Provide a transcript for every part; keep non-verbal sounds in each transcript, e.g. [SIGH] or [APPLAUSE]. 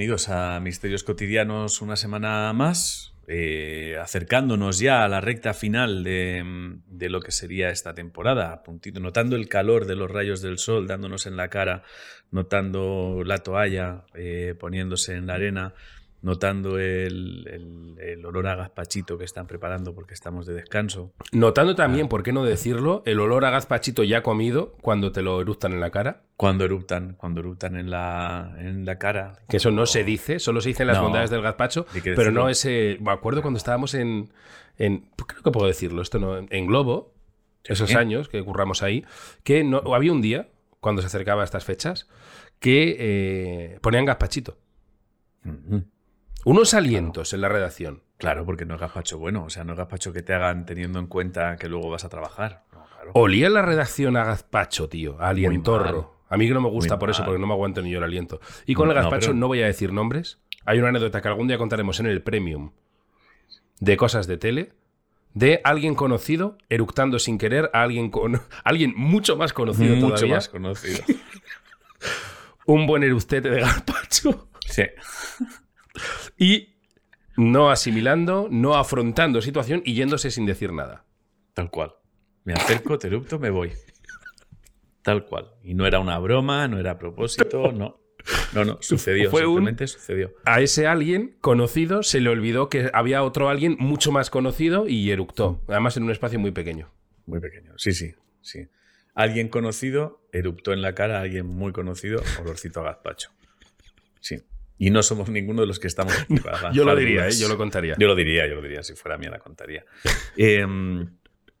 bienvenidos a Misterios Cotidianos una semana más, eh, acercándonos ya a la recta final de, de, lo que sería esta temporada, puntito, notando el calor de los rayos del sol dándonos en la cara, notando la toalla eh, poniéndose en la arena, notando el, el, el, olor a gazpachito que están preparando porque estamos de descanso. Notando también, ah. ¿por qué no decirlo? El olor a gazpachito ya comido cuando te lo eruptan en la cara. Cuando eruptan, cuando eruptan en la, en la cara. Que eso no se dice, solo se dice en las no, bondades del gazpacho, pero no ese... Me acuerdo cuando estábamos en, en... Creo que puedo decirlo, esto no... En Globo, esos años que curramos ahí, que no, había un día, cuando se acercaba a estas fechas, que eh, ponían gazpachito. Mm -hmm. Unos alientos en la redacción. Claro, porque no es gazpacho bueno. O sea, no es gazpacho que te hagan teniendo en cuenta que luego vas a trabajar. No, claro. Olía la redacción a gazpacho, tío. A alientorro. A mí que no me gusta Muy por mal. eso, porque no me aguanto ni yo el aliento. Y con el gazpacho no, pero... no voy a decir nombres. Hay una anécdota que algún día contaremos en el Premium de cosas de tele de alguien conocido eructando sin querer a alguien con [LAUGHS] alguien mucho más conocido mucho todavía. más conocido. [LAUGHS] Un buen eructete de gazpacho. Sí. [LAUGHS] Y no asimilando, no afrontando situación y yéndose sin decir nada. Tal cual. Me acerco, te erupto, me voy. Tal cual. Y no era una broma, no era a propósito, [LAUGHS] no. No, no, sucedió. Fue simplemente un, sucedió. A ese alguien conocido se le olvidó que había otro alguien mucho más conocido y eructó. Además, en un espacio muy pequeño. Muy pequeño. Sí, sí, sí. Alguien conocido eruptó en la cara a alguien muy conocido, olorcito a gazpacho. Sí. Y no somos ninguno de los que estamos. [LAUGHS] No, yo lo diría, ¿eh? yo lo contaría. Yo lo diría, yo lo diría. Si fuera mía, la contaría. [LAUGHS] eh,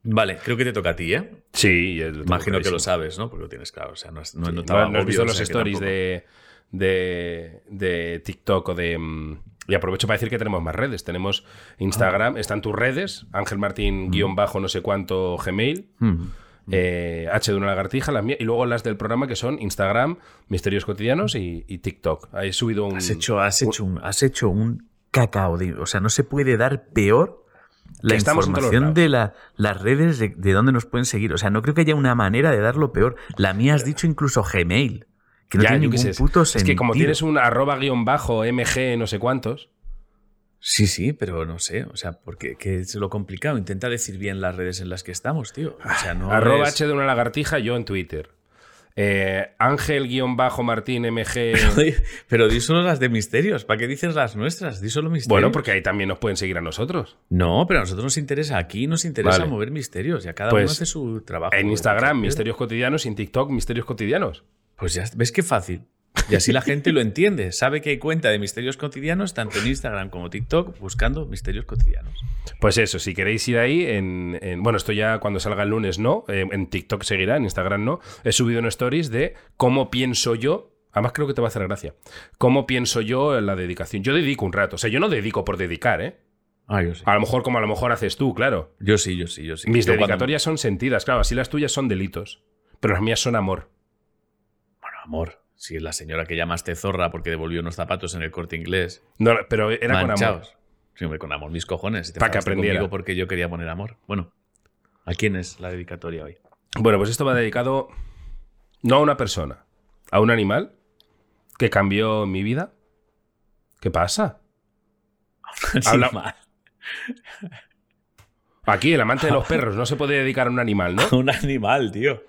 vale, creo que te toca a ti, ¿eh? Sí, imagino que lo sabes, ¿no? Porque lo tienes claro. O sea, no, no, sí. no, no has obvio, visto los o sea, stories de, de, de, TikTok o de. Mm, y aprovecho para decir que tenemos más redes. Tenemos Instagram, ah. están tus redes, Ángel Martín, mm. guion bajo, no sé cuánto, Gmail. Mm. Eh, H de una lagartija, las mías, y luego las del programa que son Instagram, Misterios Cotidianos y, y TikTok. He subido un. Has hecho, has hecho un, has hecho un cacao. De, o sea, no se puede dar peor la información de la, las redes de, de dónde nos pueden seguir. O sea, no creo que haya una manera de darlo peor. La mía has dicho incluso Gmail. Que no ya, tiene ningún sé, puto es, sentido. Es que como tienes un arroba guion bajo MG no sé cuántos. Sí, sí, pero no sé, o sea, porque que es lo complicado. Intenta decir bien las redes en las que estamos, tío. O sea, no Arroba es... H de una lagartija, yo en Twitter. Eh, Ángel-Martín MG. [LAUGHS] Pero di solo las de misterios. ¿Para qué dices las nuestras? Di solo misterios. Bueno, porque ahí también nos pueden seguir a nosotros. No, pero a nosotros nos interesa. Aquí nos interesa vale. mover misterios. Ya cada pues, uno hace su trabajo. En Instagram, misterios cotidianos. Y en TikTok, misterios cotidianos. Pues ya ves qué fácil. Y así la gente lo entiende. Sabe que hay cuenta de misterios cotidianos, tanto en Instagram como TikTok, buscando misterios cotidianos. Pues eso, si queréis ir ahí, en, en bueno, esto ya cuando salga el lunes no, eh, en TikTok seguirá, en Instagram no. He subido en stories de cómo pienso yo. Además, creo que te va a hacer gracia. ¿Cómo pienso yo en la dedicación? Yo dedico un rato. O sea, yo no dedico por dedicar, ¿eh? Ah, yo sí. A lo mejor como a lo mejor haces tú, claro. Yo sí, yo sí, yo sí. Mis yo dedicatorias cuando... son sentidas, claro. Así las tuyas son delitos. Pero las mías son amor. Bueno, amor. Si la señora que llamaste zorra porque devolvió unos zapatos en el corte inglés. No, pero era con amor. Sí, hombre, con amor, mis cojones. Si Para que aprendiera. porque yo quería poner amor. Bueno, ¿a quién es la dedicatoria hoy? Bueno, pues esto va dedicado no a una persona, a un animal que cambió mi vida. ¿Qué pasa? [LAUGHS] Habla... Aquí, el amante de los perros, no se puede dedicar a un animal, ¿no? A [LAUGHS] un animal, tío.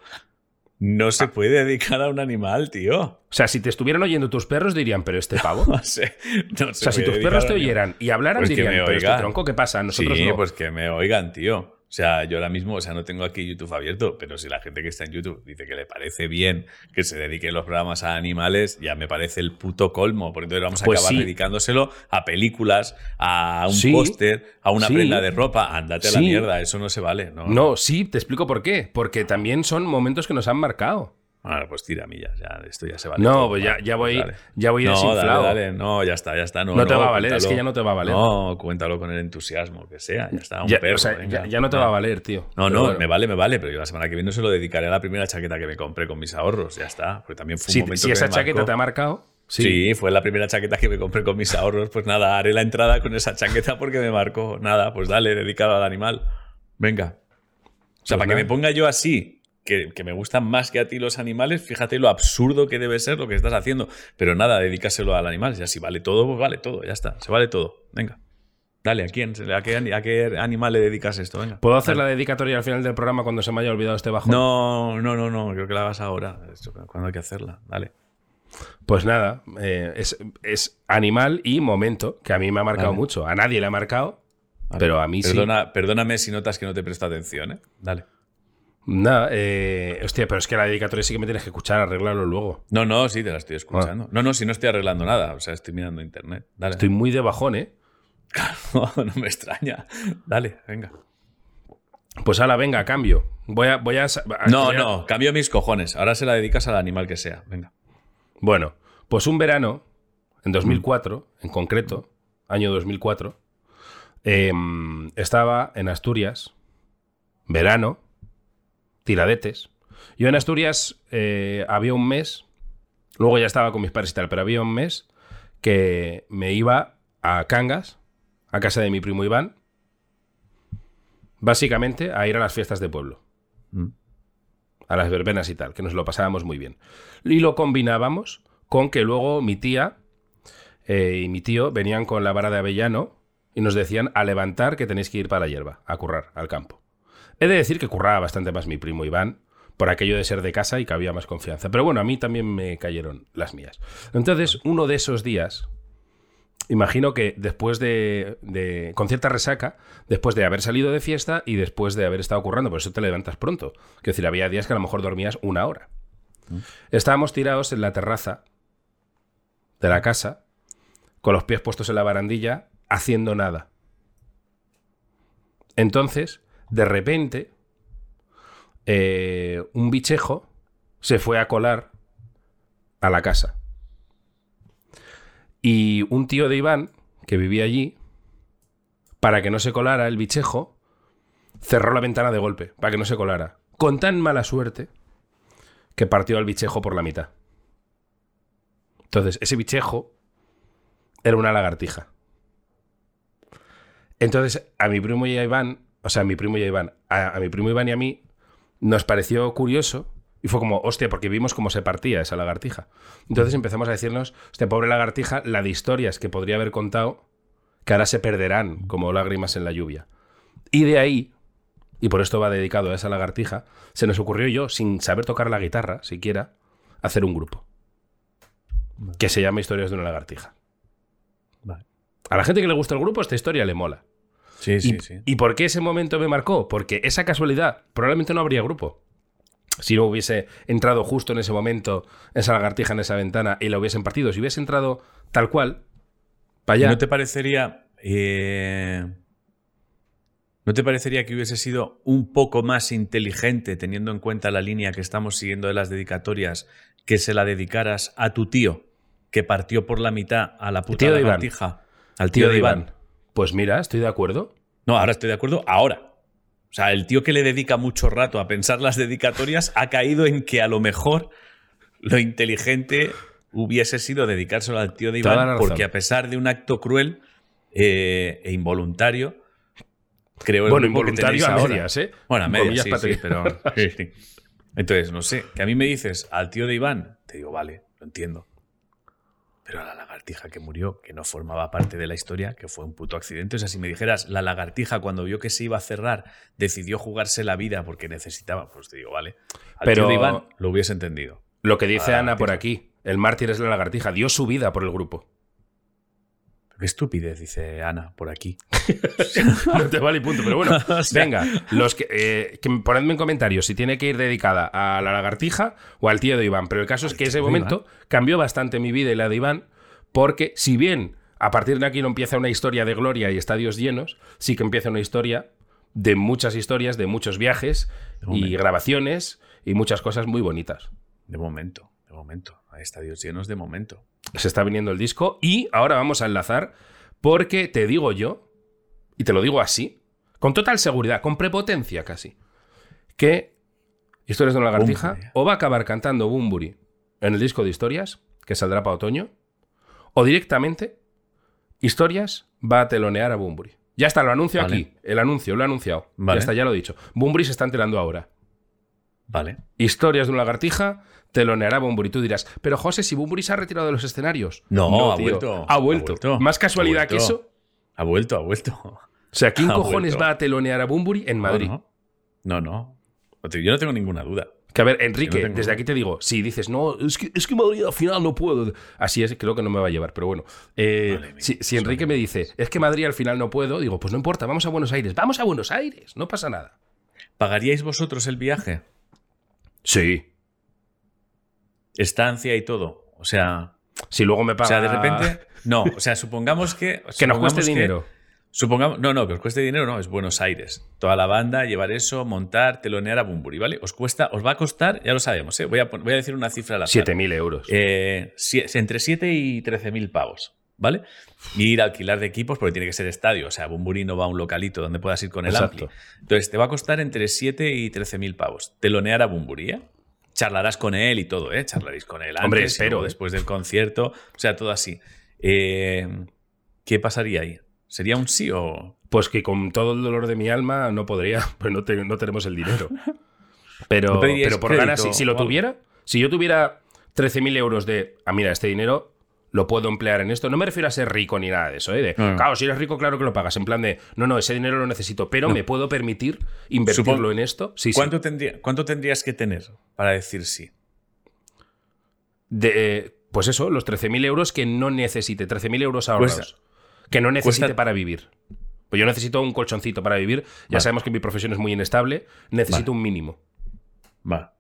No se puede dedicar a un animal, tío. O sea, si te estuvieran oyendo tus perros, dirían, pero este pavo. [LAUGHS] no sé, no o sea, si tus perros te oyeran y hablaran, pues dirían, pero este tronco, ¿qué pasa? Nosotros sí, no. pues que me oigan, tío. O sea, yo ahora mismo, o sea, no tengo aquí YouTube abierto, pero si la gente que está en YouTube dice que le parece bien que se dediquen los programas a animales, ya me parece el puto colmo, porque entonces vamos a pues acabar sí. dedicándoselo a películas, a un sí. póster, a una sí. prenda de ropa. Ándate a la mierda, eso no se vale. No, no, sí, te explico por qué. Porque también son momentos que nos han marcado. Ahora, pues tira millas, ya, esto ya se vale. No, todo, pues ya, ya voy, dale. ya voy no, desinflado. Dale, dale, no, ya está, ya está. No, no te no, va a valer, cuéntalo. es que ya no te va a valer. No, cuéntalo con el entusiasmo que sea, ya está, un ya, perro. O sea, ya, ya, no te va a valer, tío. No, no, bueno. me vale, me vale, pero yo la semana que viene se lo dedicaré a la primera chaqueta que me compré con mis ahorros, ya está. Porque también fue un si, momento si que esa me chaqueta marcó. te ha marcado. Sí. sí. fue la primera chaqueta que me compré con mis ahorros. Pues nada, haré la entrada con esa chaqueta porque me marcó. Nada, pues dale, dedicado al animal. Venga. O sea, pues para nada. que me ponga yo así que, me gustan más que a ti los animales, fíjate lo absurdo que debe ser lo que estás haciendo. Pero nada, dedícaselo al animal. Ya si vale todo, pues vale todo, ya está. Se vale todo. Venga. Dale, ¿a quién? ¿A qué, a qué animal le dedicas esto? Venga. ¿Puedo hacer la dedicatoria al final del programa cuando se me haya olvidado este bajo? No, no, no, no. Creo que la hagas ahora. Cuando hay que hacerla. Dale. Pues nada, eh, es, animal y momento, que a mí me ha marcado mucho. A nadie le ha marcado, pero a mí sí. Perdóname si notas que no te presto atención, ¿eh? Dale. Nada, eh, hostia, pero es que la dedicatoria sí que me tienes que escuchar, arreglarlo luego. No, no, sí, te la estoy escuchando. Ah. No, no, si no estoy arreglando nada, o sea, estoy mirando internet. Dale. Estoy muy de bajón, ¿eh? [LAUGHS] no me extraña. Dale, venga. Pues ahora, venga, cambio. Voy a. Voy a, no, no, cambio mis cojones. Ahora se la dedicas al animal que sea. Venga. Bueno, pues un verano, en 2004, en concreto, año 2004, em, estaba en Asturias, verano, tiradetes. Yo en Asturias eh, había un mes, luego ya estaba con mis padres y tal, pero había un mes que me iba a Cangas, a casa de mi primo Iván, básicamente a ir a las fiestas de pueblo. Mm. A las verbenas y tal, que nos lo pasábamos muy bien. Y lo combinábamos con que luego mi tía eh, y mi tío venían con la vara de avellano y nos decían a levantar que tenéis que ir para la hierba, a currar, al campo. He de decir que curraba bastante más mi primo Iván, por aquello de ser de casa y que había más confianza. Pero bueno, a mí también me cayeron las mías. Entonces, uno de esos días, imagino que después de, con cierta resaca, después de haber salido de fiesta y después de haber estado currando, por eso te levantas pronto. Es decir, había días que a lo mejor dormías una hora. Mm. Estábamos tirados en la terraza de la casa, con los pies puestos en la barandilla, haciendo nada. Entonces, de repente, eh, un bichejo se fue a colar a la casa. Y un tío de Iván, que vivía allí, para que no se colara el bichejo, cerró la ventana de golpe, para que no se colara. Con tan mala suerte que partió al bichejo por la mitad. Entonces, ese bichejo era una lagartija. Entonces, a mi primo y a Iván, o sea, a mi primo y a Iván, a, a mi primo Iván y a mí, nos pareció curioso y fue como, hostia, porque vimos cómo se partía esa lagartija. Entonces empezamos a decirnos, hostia, pobre lagartija, la de historias que podría haber contado, que ahora se perderán como lágrimas en la lluvia. Y de ahí, y por esto va dedicado a esa lagartija, se nos ocurrió yo, sin saber tocar la guitarra siquiera, hacer un grupo. Que se llama Historias de una lagartija. A la gente que le gusta el grupo, esta historia le mola. Sí, sí, sí. ¿Y por qué ese momento me marcó? Porque esa casualidad, probablemente no habría grupo si no hubiese entrado justo en ese momento esa lagartija en esa ventana y la hubiesen partido, si hubiese entrado tal cual, para allá. ¿No te parecería. Eh, ¿No te parecería que hubiese sido un poco más inteligente, teniendo en cuenta la línea que estamos siguiendo de las dedicatorias, que se la dedicaras a tu tío, que partió por la mitad a la puta lagartija? Al tío, de Iván. Pues mira, estoy de acuerdo. No, ahora estoy de acuerdo, ahora. O sea, el tío que le dedica mucho rato a pensar las dedicatorias ha caído en que a lo mejor lo inteligente hubiese sido dedicárselo al tío de Iván, porque a pesar de un acto cruel eh, e involuntario, creo bueno, involuntario a medias, ¿eh? Bueno, a medias, sí, sí, pero... Entonces, no sé, que a mí me dices al tío de Iván, te digo, vale, lo entiendo. Pero la lagartija que murió, que no formaba parte de la historia, que fue un puto accidente. O sea, si me dijeras, la lagartija cuando vio que se iba a cerrar, decidió jugarse la vida porque necesitaba, pues te digo, vale. Pero de Iván lo hubiese entendido. Lo que dice Ana por aquí, el mártir es la lagartija, dio su vida por el grupo. Qué estupidez, dice Ana, por aquí. [LAUGHS] [LAUGHS] no te vale y punto. Pero bueno, [LAUGHS] venga, los que, eh, ponedme en comentarios si tiene que ir dedicada a la lagartija o al tío de Iván. Pero el caso es que ese momento cambió bastante mi vida y la de Iván, porque si bien a partir de aquí no empieza una historia de gloria y estadios llenos, sí que empieza una historia de muchas historias, de muchos viajes y grabaciones y muchas cosas muy bonitas. De momento, de momento. Hay estadios llenos de momento se está viniendo el disco y ahora vamos a enlazar porque te digo yo, y te lo digo así, con total seguridad, con prepotencia casi, que Historias de una lagartija o va a acabar cantando Bumburi en el disco de historias, que saldrá para otoño, o directamente Historias va a telonear a Bumburi. Ya está, lo anuncio aquí. El anuncio, lo he anunciado. Ya está, ya lo he dicho. Bumburi se está enterando ahora. Vale. Historias de una lagartija, teloneará Bumburi. Tú dirás, pero José, si Bumburi se ha retirado de los escenarios. No, ha, vuelto, ha, vuelto, Más casualidad que eso. Ha vuelto, ha vuelto. O sea, ¿quién [LAUGHS] cojones va a telonear a Bumburi en Madrid? no. no. Yo no tengo ninguna duda. Que a ver, Enrique, desde aquí te digo, si dices, no, es que, es que Madrid al final no puedo. Así es, creo que no me va a llevar, pero bueno. Eh, si, Enrique me dice, es que Madrid al final no puedo, digo, pues no importa, vamos a Buenos Aires, vamos a Buenos Aires, no pasa nada. ¿Pagaríais vosotros el viaje? Sí. Estancia y todo. O sea. Si luego me paga. O sea, de repente. No, o sea, supongamos que. [LAUGHS] que nos cueste dinero. Supongamos, no, no, que os cueste dinero, no, es Buenos Aires. Toda la banda, llevar eso, montar, telonear a Bumburi, ¿vale? Os cuesta, os va a costar, ya lo sabemos, ¿eh? voy, a, voy a decir una cifra a la 7.000 euros. Eh, entre 7 y 13.000 pavos, ¿vale? Y ir a alquilar de equipos porque tiene que ser estadio, o sea, Bumburi no va a un localito donde puedas ir con el Exacto. Entonces, te va a costar entre 7 y 13.000 pavos. Telonear a Bumburi, ¿eh? Charlarás con él y todo, ¿eh? Charlaréis con él antes, Hombre, espero, después del concierto, o sea, todo así. Eh, ¿Qué pasaría ahí? ¿Sería un sí o...? Pues que con todo el dolor de mi alma no podría, [LAUGHS] pues no, no tenemos el dinero. Pero, pero por ganas, si, lo tuviera, si yo tuviera 13.000 euros de, ah, mira, este dinero lo puedo emplear en esto. No me refiero a ser rico ni nada de eso, ¿eh? Claro, si eres rico, claro que lo pagas. En plan de, no, no, ese dinero lo necesito, pero me puedo permitir invertirlo en esto. Sí, ¿cuánto, Tendría, ¿Cuánto tendrías que tener para decir sí? De, pues eso, los 13.000 euros que no necesite, 13.000 euros ahorrados. que no necesite para vivir. Pues yo necesito un colchoncito para vivir. Ya sabemos que mi profesión es muy inestable. Necesito un mínimo. Va.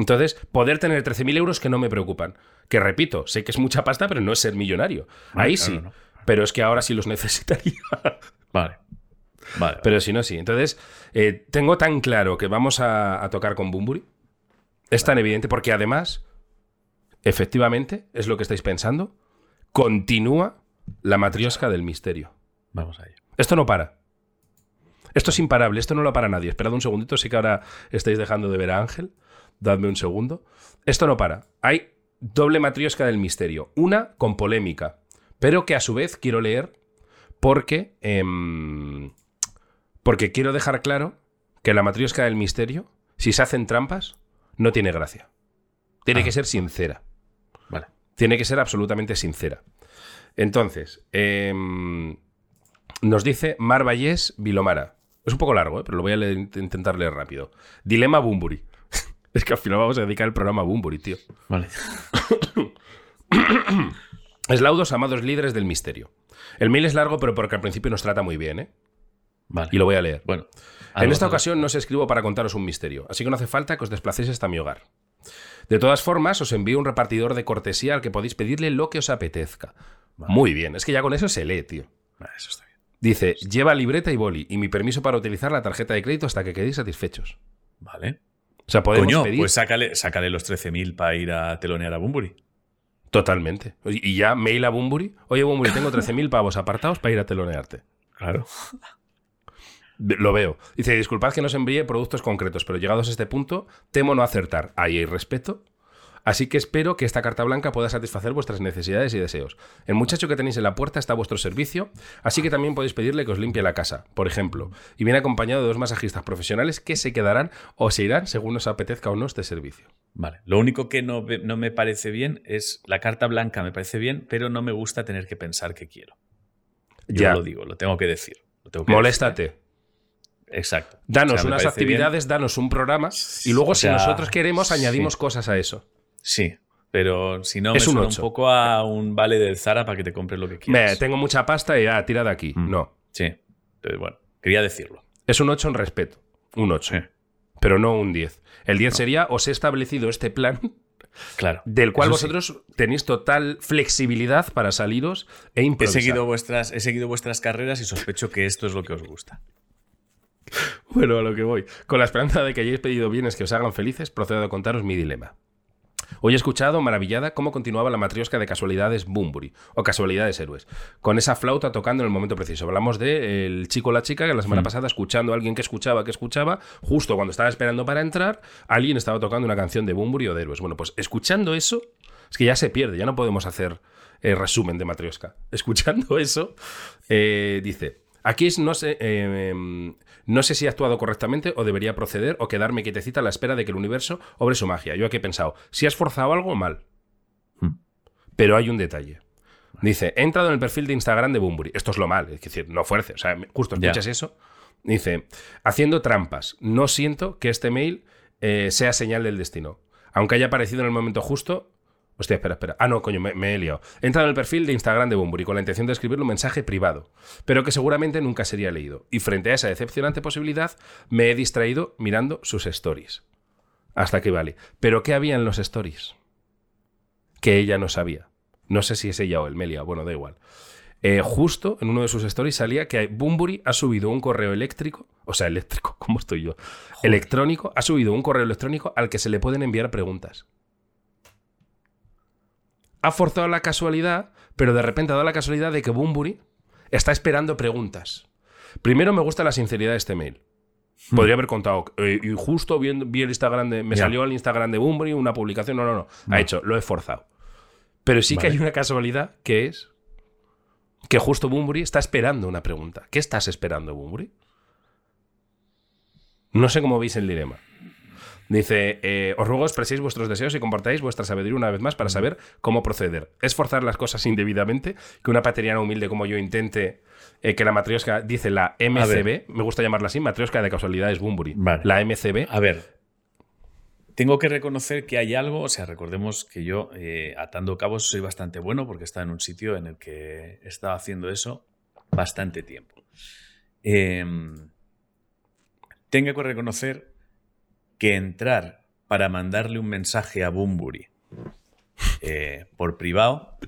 Entonces, poder tener 13.000 euros que no me preocupan. Que repito, sé que es mucha pasta, pero no es ser millonario. Ahí sí. Pero es que ahora sí los [LAUGHS] necesitaría. Vale. Vale. Pero si no, sí. Entonces, eh, tengo tan claro que vamos a, tocar con Bumburi. Es tan evidente porque además, efectivamente, es lo que estáis pensando, continúa la matriosca del misterio. Vamos a ello. Esto no para. Esto es imparable, esto no lo para nadie. Esperad un segundito, sé que ahora estáis dejando de ver a Ángel. Dadme un segundo. Esto no para. Hay doble matriosca del misterio. Una con polémica, pero que a su vez quiero leer porque. Em, porque quiero dejar claro que la matriosca del misterio, si se hacen trampas, no tiene gracia. Tiene que ah. ser sincera. Vale. Tiene que ser absolutamente sincera. Entonces, em, nos dice Mar Vallés Vilomara. Es un poco largo, ¿eh? pero lo voy a intentar leer rápido. Dilema Bumburi. Es que al final vamos a dedicar el programa a Bumburi, tío. Vale. [COUGHS] Eslaudos, amados líderes del misterio. El mail es largo, pero porque al principio nos trata muy bien, ¿eh? Vale. Y lo voy a leer. Bueno. En esta ocasión no os escribo para contaros un misterio, así que no hace falta que os desplacéis hasta mi hogar. De todas formas, os envío un repartidor de cortesía al que podéis pedirle lo que os apetezca. Muy bien, es que ya con eso se lee, tío. eso está Dice, lleva libreta y boli y mi permiso para utilizar la tarjeta de crédito hasta que quedéis satisfechos. Vale. O sea, podemos Coño, pedir... pues sácale, sácale los 13.000 para ir a telonear a Bumburi. Totalmente. Y ya mail a Bumburi. Oye, Bumburi, tengo 13.000 pavos apartados para ir a telonearte. Claro. Lo veo. Dice, disculpad que no os envíe productos concretos, pero llegados a este punto, temo no acertar. Ahí hay respeto Así que espero que esta carta blanca pueda satisfacer vuestras necesidades y deseos. El muchacho que tenéis en la puerta está a vuestro servicio, así que también podéis pedirle que os limpie la casa, por ejemplo, y viene acompañado de dos masajistas profesionales que se quedarán o se irán según os apetezca o no este servicio. Vale, lo único que no, me parece bien es la carta blanca, me parece bien, pero no me gusta tener que pensar que quiero. Yo ya. lo digo, lo tengo que decir. Moléstate. Exacto. Danos unas actividades, danos un programa y luego si nosotros queremos añadimos cosas a eso. Sí, pero si no, es me un, un poco a un vale del Zara para que te compres lo que quieras. Me, tengo mucha pasta y ya, tira de aquí. Mm. No. Sí. Entonces, bueno, quería decirlo. Es un 8 en respeto. Un 8. Pero no un 10. El 10 sería, os he establecido este plan [LAUGHS] Claro. Del cual vosotros tenéis total flexibilidad para saliros e improvisar. He seguido, vuestras, he seguido vuestras carreras y sospecho que esto es lo que os gusta. [LAUGHS] Bueno, a lo que voy. Con la esperanza de que hayáis pedido bienes que os hagan felices, procedo a contaros mi dilema. Hoy he escuchado, maravillada, cómo continuaba la matriosca de casualidades Bumburi, o casualidades héroes, con esa flauta tocando en el momento preciso. Hablamos de el chico o la chica que la semana mm. pasada, escuchando a alguien que escuchaba, que escuchaba, justo cuando estaba esperando para entrar, alguien estaba tocando una canción de Bumburi o de héroes. Bueno, pues escuchando eso, es que ya se pierde, ya no podemos hacer el resumen de matriosca. Escuchando eso, eh, dice. Aquí es, no sé, eh, em, no sé si he actuado correctamente o debería proceder o quedarme quietecita a la espera de que el universo obre su magia. Yo aquí he pensado, si has forzado algo, mal. Hmm. Pero hay un detalle. Dice, he entrado en el perfil de Instagram de Bumburi. Esto es lo mal, es decir, no fuerce. O sea, justo escuchas eso. Dice, haciendo trampas. No siento que este mail eh, sea señal del destino. Aunque haya aparecido en el momento justo, Hostia, espera, espera. Ah, no, coño, me, he liado. He entrado en el perfil de Instagram de Bumburi con la intención de escribirle un mensaje privado, pero que seguramente nunca sería leído. Y frente a esa decepcionante posibilidad, me he distraído mirando sus stories. Hasta aquí vale. ¿Pero qué había en los stories? Que ella no sabía. No sé si es ella o el Melia, bueno, da igual. Eh, justo en uno de sus stories salía que Bumburi ha subido un correo eléctrico, o sea, eléctrico, [LAUGHS] ¿cómo estoy yo? Electrónico, ha subido un correo electrónico al que se le pueden enviar preguntas ha forzado la casualidad, pero de repente ha dado la casualidad de que Bumburi está esperando preguntas. Primero me gusta la sinceridad de este mail. Hmm. Podría haber contado, eh, y justo vi, vi, el Instagram de, me salió el Instagram de Bumburi una publicación, no, no, no, ha hecho, lo he forzado. Pero sí que hay una casualidad que es que justo Bumburi está esperando una pregunta. ¿Qué estás esperando, Bumburi? No sé cómo veis el dilema. Dice, eh, os ruego expreséis vuestros deseos y compartáis vuestra sabiduría una vez más para saber cómo proceder. Es forzar las cosas indebidamente, que una pateriana humilde como yo intente eh, que la matriosca, dice la MCB, me gusta llamarla así, matriosca de casualidad es Bumburi. La MCB. A ver, tengo que reconocer que hay algo, o sea, recordemos que yo eh, atando cabos soy bastante bueno porque está en un sitio en el que he estado haciendo eso bastante tiempo. Em, tengo que reconocer que entrar para mandarle un mensaje a Bumburi eh, por privado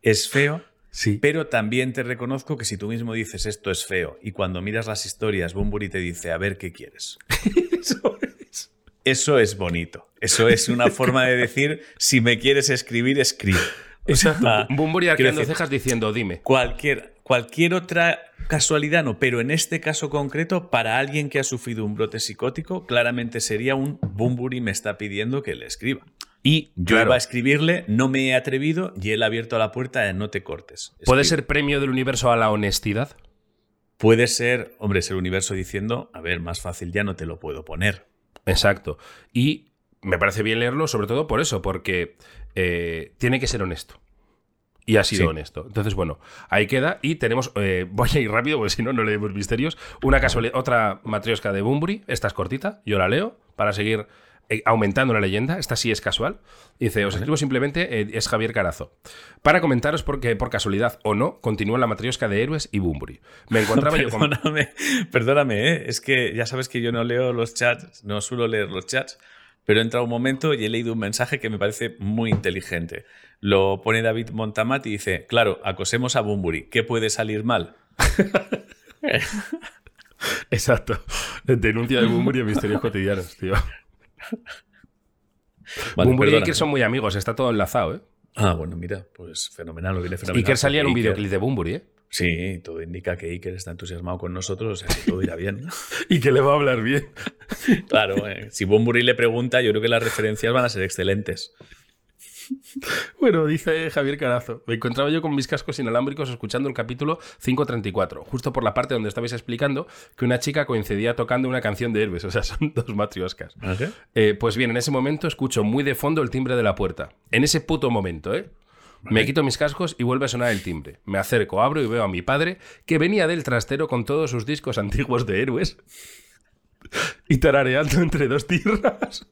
es feo. Sí. Pero también te reconozco que si tú mismo dices esto es feo y cuando miras las historias, Bumburi te dice a ver qué quieres. [LAUGHS] Eso es. Eso es bonito. Eso es una [LAUGHS] forma de decir si me quieres escribir, escribe. Exacto. Bumburi arqueando cejas diciendo dime. Cualquier, cualquier otra casualidad no, pero en este caso concreto, para alguien que ha sufrido un brote psicótico, claramente sería un Bumburi me está pidiendo que le escriba. Y yo iba a escribirle, no me he atrevido y él ha abierto la puerta de no te cortes. ¿Puede ser premio del universo a la honestidad? Puede ser, hombre, ser universo diciendo, a ver, más fácil ya no te lo puedo poner. Exacto. Y me parece bien leerlo, sobre todo por eso, porque eh, tiene que ser honesto. Y ha sido honesto. Entonces, bueno, ahí queda. Y tenemos, eh, [LAUGHS] voy a ir rápido porque si no, no leemos misterios. Una casualidad, otra matriosca de Bumburi. Esta es cortita, yo la leo para seguir eh, aumentando la leyenda. Esta sí es casual. Dice, os escribo simplemente, eh, es Javier Carazo. Para comentaros porque, por casualidad o no, continúa la matriosca de héroes y Bumburi. Me encontraba yo [LAUGHS] con... Perdóname, es que ya sabes que yo no leo los chats, no suelo leer los chats pero he entrado un momento y he leído un mensaje que me parece muy inteligente. Lo pone David Montamat y dice, claro, acosemos a Bumburi, ¿qué puede salir mal? [LAUGHS] Exacto. Denuncia de Bumburi en Misterios Cotidianos, tío. Bumburi y Iker son muy amigos, está todo enlazado, ¿eh? Ah, bueno, mira, pues fenomenal, lo viene fenomenal. Iker salía en un videoclip de Bumburi, ¿eh? Sí, todo indica que Iker está entusiasmado con nosotros, o sea que todo irá bien. [LAUGHS] y que le va a hablar bien. [LAUGHS] claro, eh. si Bumburi le pregunta, yo creo que las referencias van a ser excelentes. Bueno, dice Javier Carazo. Me encontraba yo con mis cascos inalámbricos escuchando el capítulo 534, justo por la parte donde estabais explicando que una chica coincidía tocando una canción de Hermes. [LAUGHS] O sea, son dos matrioscas. ¿Ah, eh, pues bien, en ese momento escucho muy de fondo el timbre de la puerta. En ese puto momento, ¿eh? Me quito mis cascos y vuelve a sonar el timbre. Me acerco, abro y veo a mi padre, que venía del trastero con todos sus discos antiguos de héroes y tarareando entre dos tierras.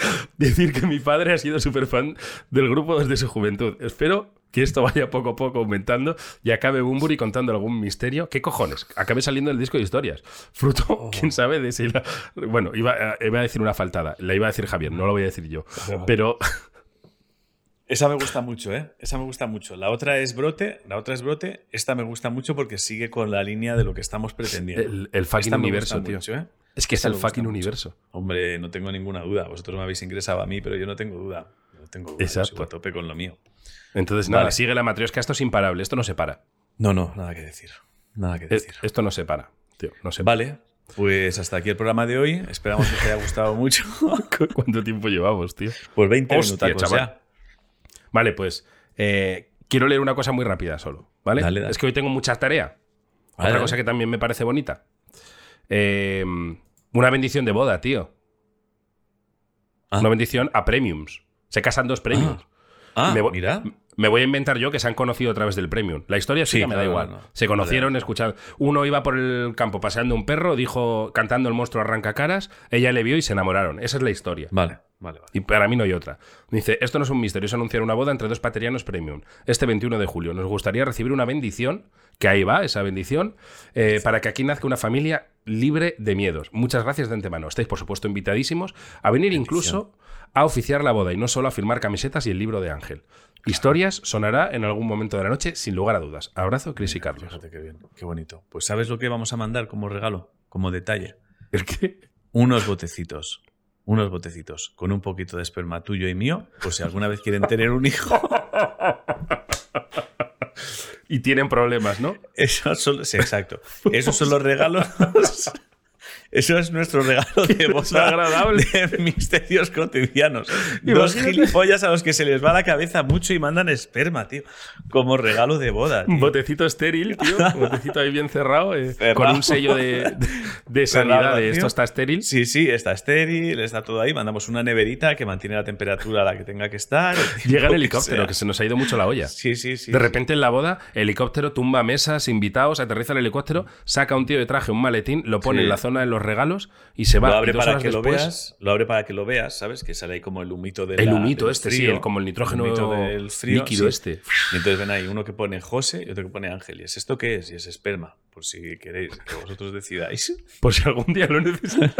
[LAUGHS] Decir que mi padre ha sido súper fan del grupo desde su juventud. Espero que esto vaya poco a poco aumentando y acabe Bumburi contando algún misterio. ¿Qué cojones? Acabe saliendo el disco de historias. Fruto, oh. [LAUGHS] quién sabe de si la... Bueno, iba, iba, a decir una faltada. La iba a decir Javier, no lo voy a decir yo. Pero esa me gusta mucho, ¿eh? Esa me gusta mucho. La otra es brote, la otra es brote. Esta me gusta mucho porque sigue con la línea de lo que estamos pretendiendo. El, fucking universo, tío. ¿eh? Es que es el fucking universo. Hombre, no tengo ninguna duda. Vosotros me habéis ingresado a mí, pero yo no tengo duda. No tengo duda. Exacto. a tope con lo mío. Entonces, nada, sigue la matriosca. Esto es imparable. Esto no se para. No, no, nada que decir. Nada que decir. esto no se para, tío. No se Vale. Pues hasta aquí el programa de hoy. Esperamos que os haya gustado mucho. [LAUGHS] ¿Cuánto tiempo llevamos, tío? Pues 20 minutos chaval. Vale, pues eh, quiero leer una cosa muy rápida solo, ¿vale? Es que hoy tengo mucha tarea. Otra cosa que también me parece bonita. Eh, una bendición de boda, tío. Ah. Una bendición a premiums. Se casan dos premiums. Ah, mira me voy a inventar yo que se han conocido a través del premium. La historia sí, me da igual. Se conocieron, escuchando. Uno iba por el campo paseando un perro, dijo, cantando el monstruo arranca caras, ella le vio y se enamoraron. Esa es la historia. Vale. Vale, Y para mí no hay otra. Dice, esto no es un misterio, es anunciar una boda entre dos paterianos premium. Este 21 de julio nos gustaría recibir una bendición, que ahí va esa bendición, eh, para que aquí nazca una familia libre de miedos. Muchas gracias de antemano. Estáis, por supuesto, invitadísimos a venir incluso a oficiar la boda y no solo a firmar camisetas y el libro de Ángel. Historias sonará en algún momento de la noche, sin lugar a dudas. Abrazo, Cris y Carlos. Fíjate qué bien, qué bonito. Pues ¿sabes lo que vamos a mandar como regalo, como detalle? ¿El qué? Unos botecitos. Unos botecitos con un poquito de esperma tuyo y mío, por si alguna vez quieren tener un hijo. [LAUGHS] y tienen problemas, ¿no? Eso son, exacto. [LAUGHS] Esos son los regalos [LAUGHS] eso es nuestro regalo de [LAUGHS] voz agradable de misterios cotidianos. Dos gilipollas a los que se les va la cabeza mucho y mandan esperma, tío. Como regalo de boda. Un botecito estéril, tío. Un botecito ahí bien cerrado, eh, con un sello de, de, sanidad de esto está estéril. Sí, sí, está estéril, está todo ahí. Mandamos una neverita que mantiene la temperatura a la que tenga que estar. Llega el helicóptero, que, se nos ha ido mucho la olla. Sí, sí, sí. De repente en la boda, helicóptero tumba mesas, invitados, aterriza el helicóptero, saca un tío de traje, un maletín, lo pone en la zona de los regalos y se va. Lo abre para que lo veas, lo abre para que lo veas, ¿sabes? Que sale ahí como el humito del El humito este, sí, como el nitrógeno del frío, líquido este. Y entonces ven ahí uno que pone José y otro que pone Ángel. ¿Y es esto qué es? Y es esperma, por si queréis, que vosotros decidáis. [LAUGHS] Por si algún día lo necesitáis.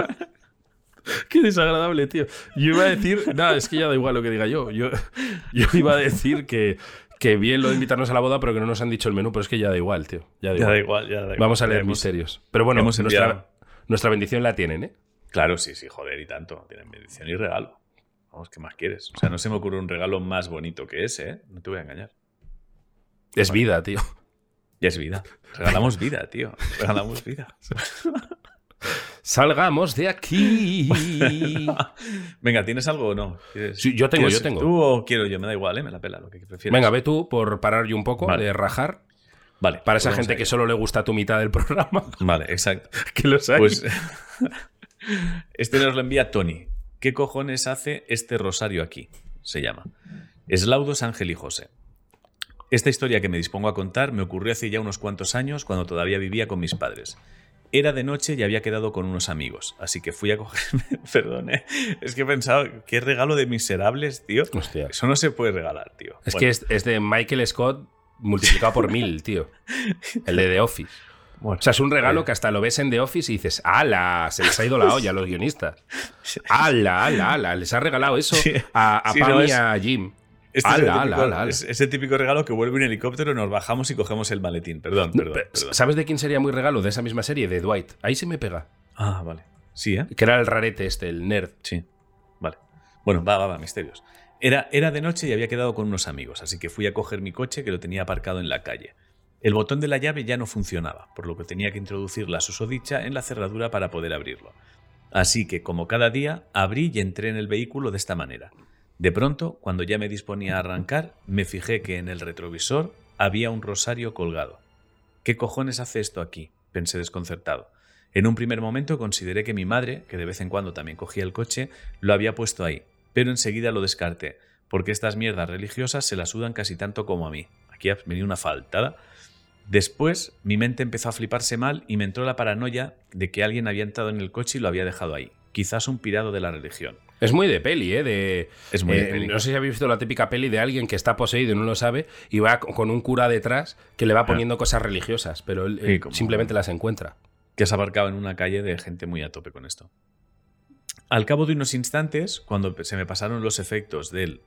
[LAUGHS] Qué desagradable, tío. Yo iba a decir, nada, es que ya da igual lo que diga yo. Yo, yo iba a decir que, que bien lo de invitarnos a la boda, pero que no nos han dicho el menú, pero es que ya da igual, tío. Ya da igual. Ya da igual, Vamos a leer misterios. Pero bueno, nuestra, nuestra bendición la tienen, ¿eh? Claro, sí, sí, joder, y tanto. Tienen bendición y regalo. Vamos, ¿qué más quieres? O sea, no se me ocurre un regalo más bonito que ese, ¿eh? No te voy a engañar. Es vida, tío. Ya es vida. Regalamos vida, tío. Regalamos vida. Salgamos de aquí. [LAUGHS] Venga, ¿tienes algo o no? Sí, yo tengo, yo tengo. ¿Tú o quiero yo? Me da igual, ¿eh? Me la pela, lo que prefieras. Venga, ve tú por parar yo un poco de rajar. Vale. Para esa gente que solo le gusta tu mitad del [LAUGHS] programa. Vale, exacto. que lo sabes. Pues, [LAUGHS] este nos lo envía Tony. ¿Qué cojones hace este rosario aquí? Se llama. Eslaudos Ángel y José. Esta historia que me dispongo a contar me ocurrió hace ya unos cuantos años cuando todavía vivía con mis padres. Era de noche y había quedado con unos amigos, así que fui a cogerme. [LAUGHS] Perdón, ¿eh? es que he pensado, qué regalo de miserables, tío. Hostia. Eso no se puede regalar, tío. Es que es, es, de Michael Scott multiplicado por mil, tío. El de The Office. o sea, es un regalo que hasta lo ves en The Office y dices, ¡ala! Se les ha ido la [LAUGHS] olla a los guionistas. ¡ala, ala, ala! Les ha regalado eso a, a Pam y a Jim. Este ala, es, ala, ese típico regalo que vuelve un helicóptero, nos bajamos y cogemos el maletín. Perdón, perdón, perdón, ¿Sabes de quién sería muy regalo de esa misma serie? De Dwight. Ahí se me pega. Ah, vale. Sí, ¿eh? Que era el rarete este, el nerd. Sí. Vale. Bueno, va, va, va, misterios. Era, de noche y había quedado con unos amigos, así que fui a coger mi coche que lo tenía aparcado en la calle. El botón de la llave ya no funcionaba, por lo que tenía que introducir la susodicha en la cerradura para poder abrirlo. Así que, como cada día, abrí y entré en el vehículo de esta manera. De pronto, cuando ya me disponía a arrancar, me fijé que en el retrovisor había un rosario colgado. ¿Qué cojones hace esto aquí? pensé desconcertado. En un primer momento consideré que mi madre, que de vez en cuando también cogía el coche, lo había puesto ahí, pero enseguida lo descarté, porque estas mierdas religiosas se las sudan casi tanto como a mí. Aquí ha venido una faltada. Después mi mente empezó a fliparse mal y me entró la paranoia de que alguien había entrado en el coche y lo había dejado ahí. Quizás un pirado de la religión. Es muy de peli, ¿eh? De, es muy de eh, No sé si habéis visto la típica peli de alguien que está poseído y no lo sabe y va con un cura detrás que le va poniendo cosas religiosas, pero él, simplemente las encuentra. Que has abarcado en una calle de gente muy a tope con esto. Al cabo de unos instantes, cuando se me pasaron los efectos del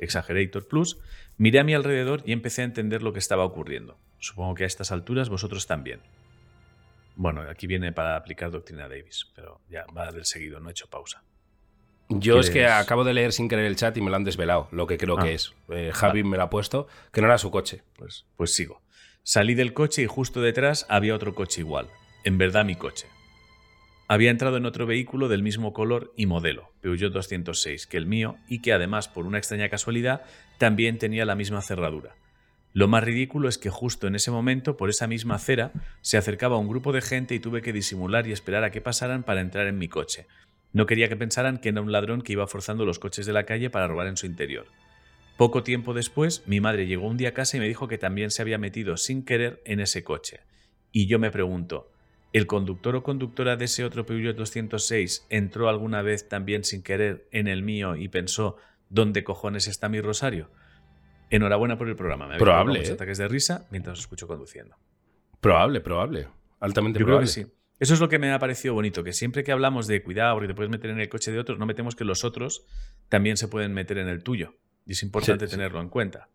Exagerator Plus, miré a mi alrededor y empecé a entender lo que estaba ocurriendo. Supongo que a estas alturas vosotros también. Bueno, aquí viene para aplicar doctrina Davis, pero ya va del seguido, no he hecho pausa. Yo es que acabo de leer sin querer el chat y me lo han desvelado, lo que creo que ah. es. Eh, Javi me lo ha puesto, que no era su coche. Pues, pues sigo. Salí del coche y justo detrás había otro coche igual. En verdad mi coche. Había entrado en otro vehículo del mismo color y modelo, Peugeot 206, que el mío y que además, por una extraña casualidad, también tenía la misma cerradura. Lo más ridículo es que justo en ese momento, por esa misma acera, se acercaba un grupo de gente y tuve que disimular y esperar a que pasaran para entrar en mi coche. No quería que pensaran que era un ladrón que iba forzando los coches de la calle para robar en su interior. Poco tiempo después, mi madre llegó un día a casa y me dijo que también se había metido sin querer en ese coche. Y yo me pregunto, ¿el conductor o conductora de ese otro Peugeot 206 entró alguna vez también sin querer en el mío y pensó, ¿dónde cojones está mi rosario? Enhorabuena por el programa. Me probable. ¿eh? ataques de risa mientras os escucho conduciendo. Probable, probable. Altamente Yo probable. Creo que sí. Eso es lo que me ha parecido bonito, que siempre que hablamos de cuidado porque te puedes meter en el coche de otros, no metemos que los otros también se pueden meter en el tuyo. Y es importante tenerlo en cuenta.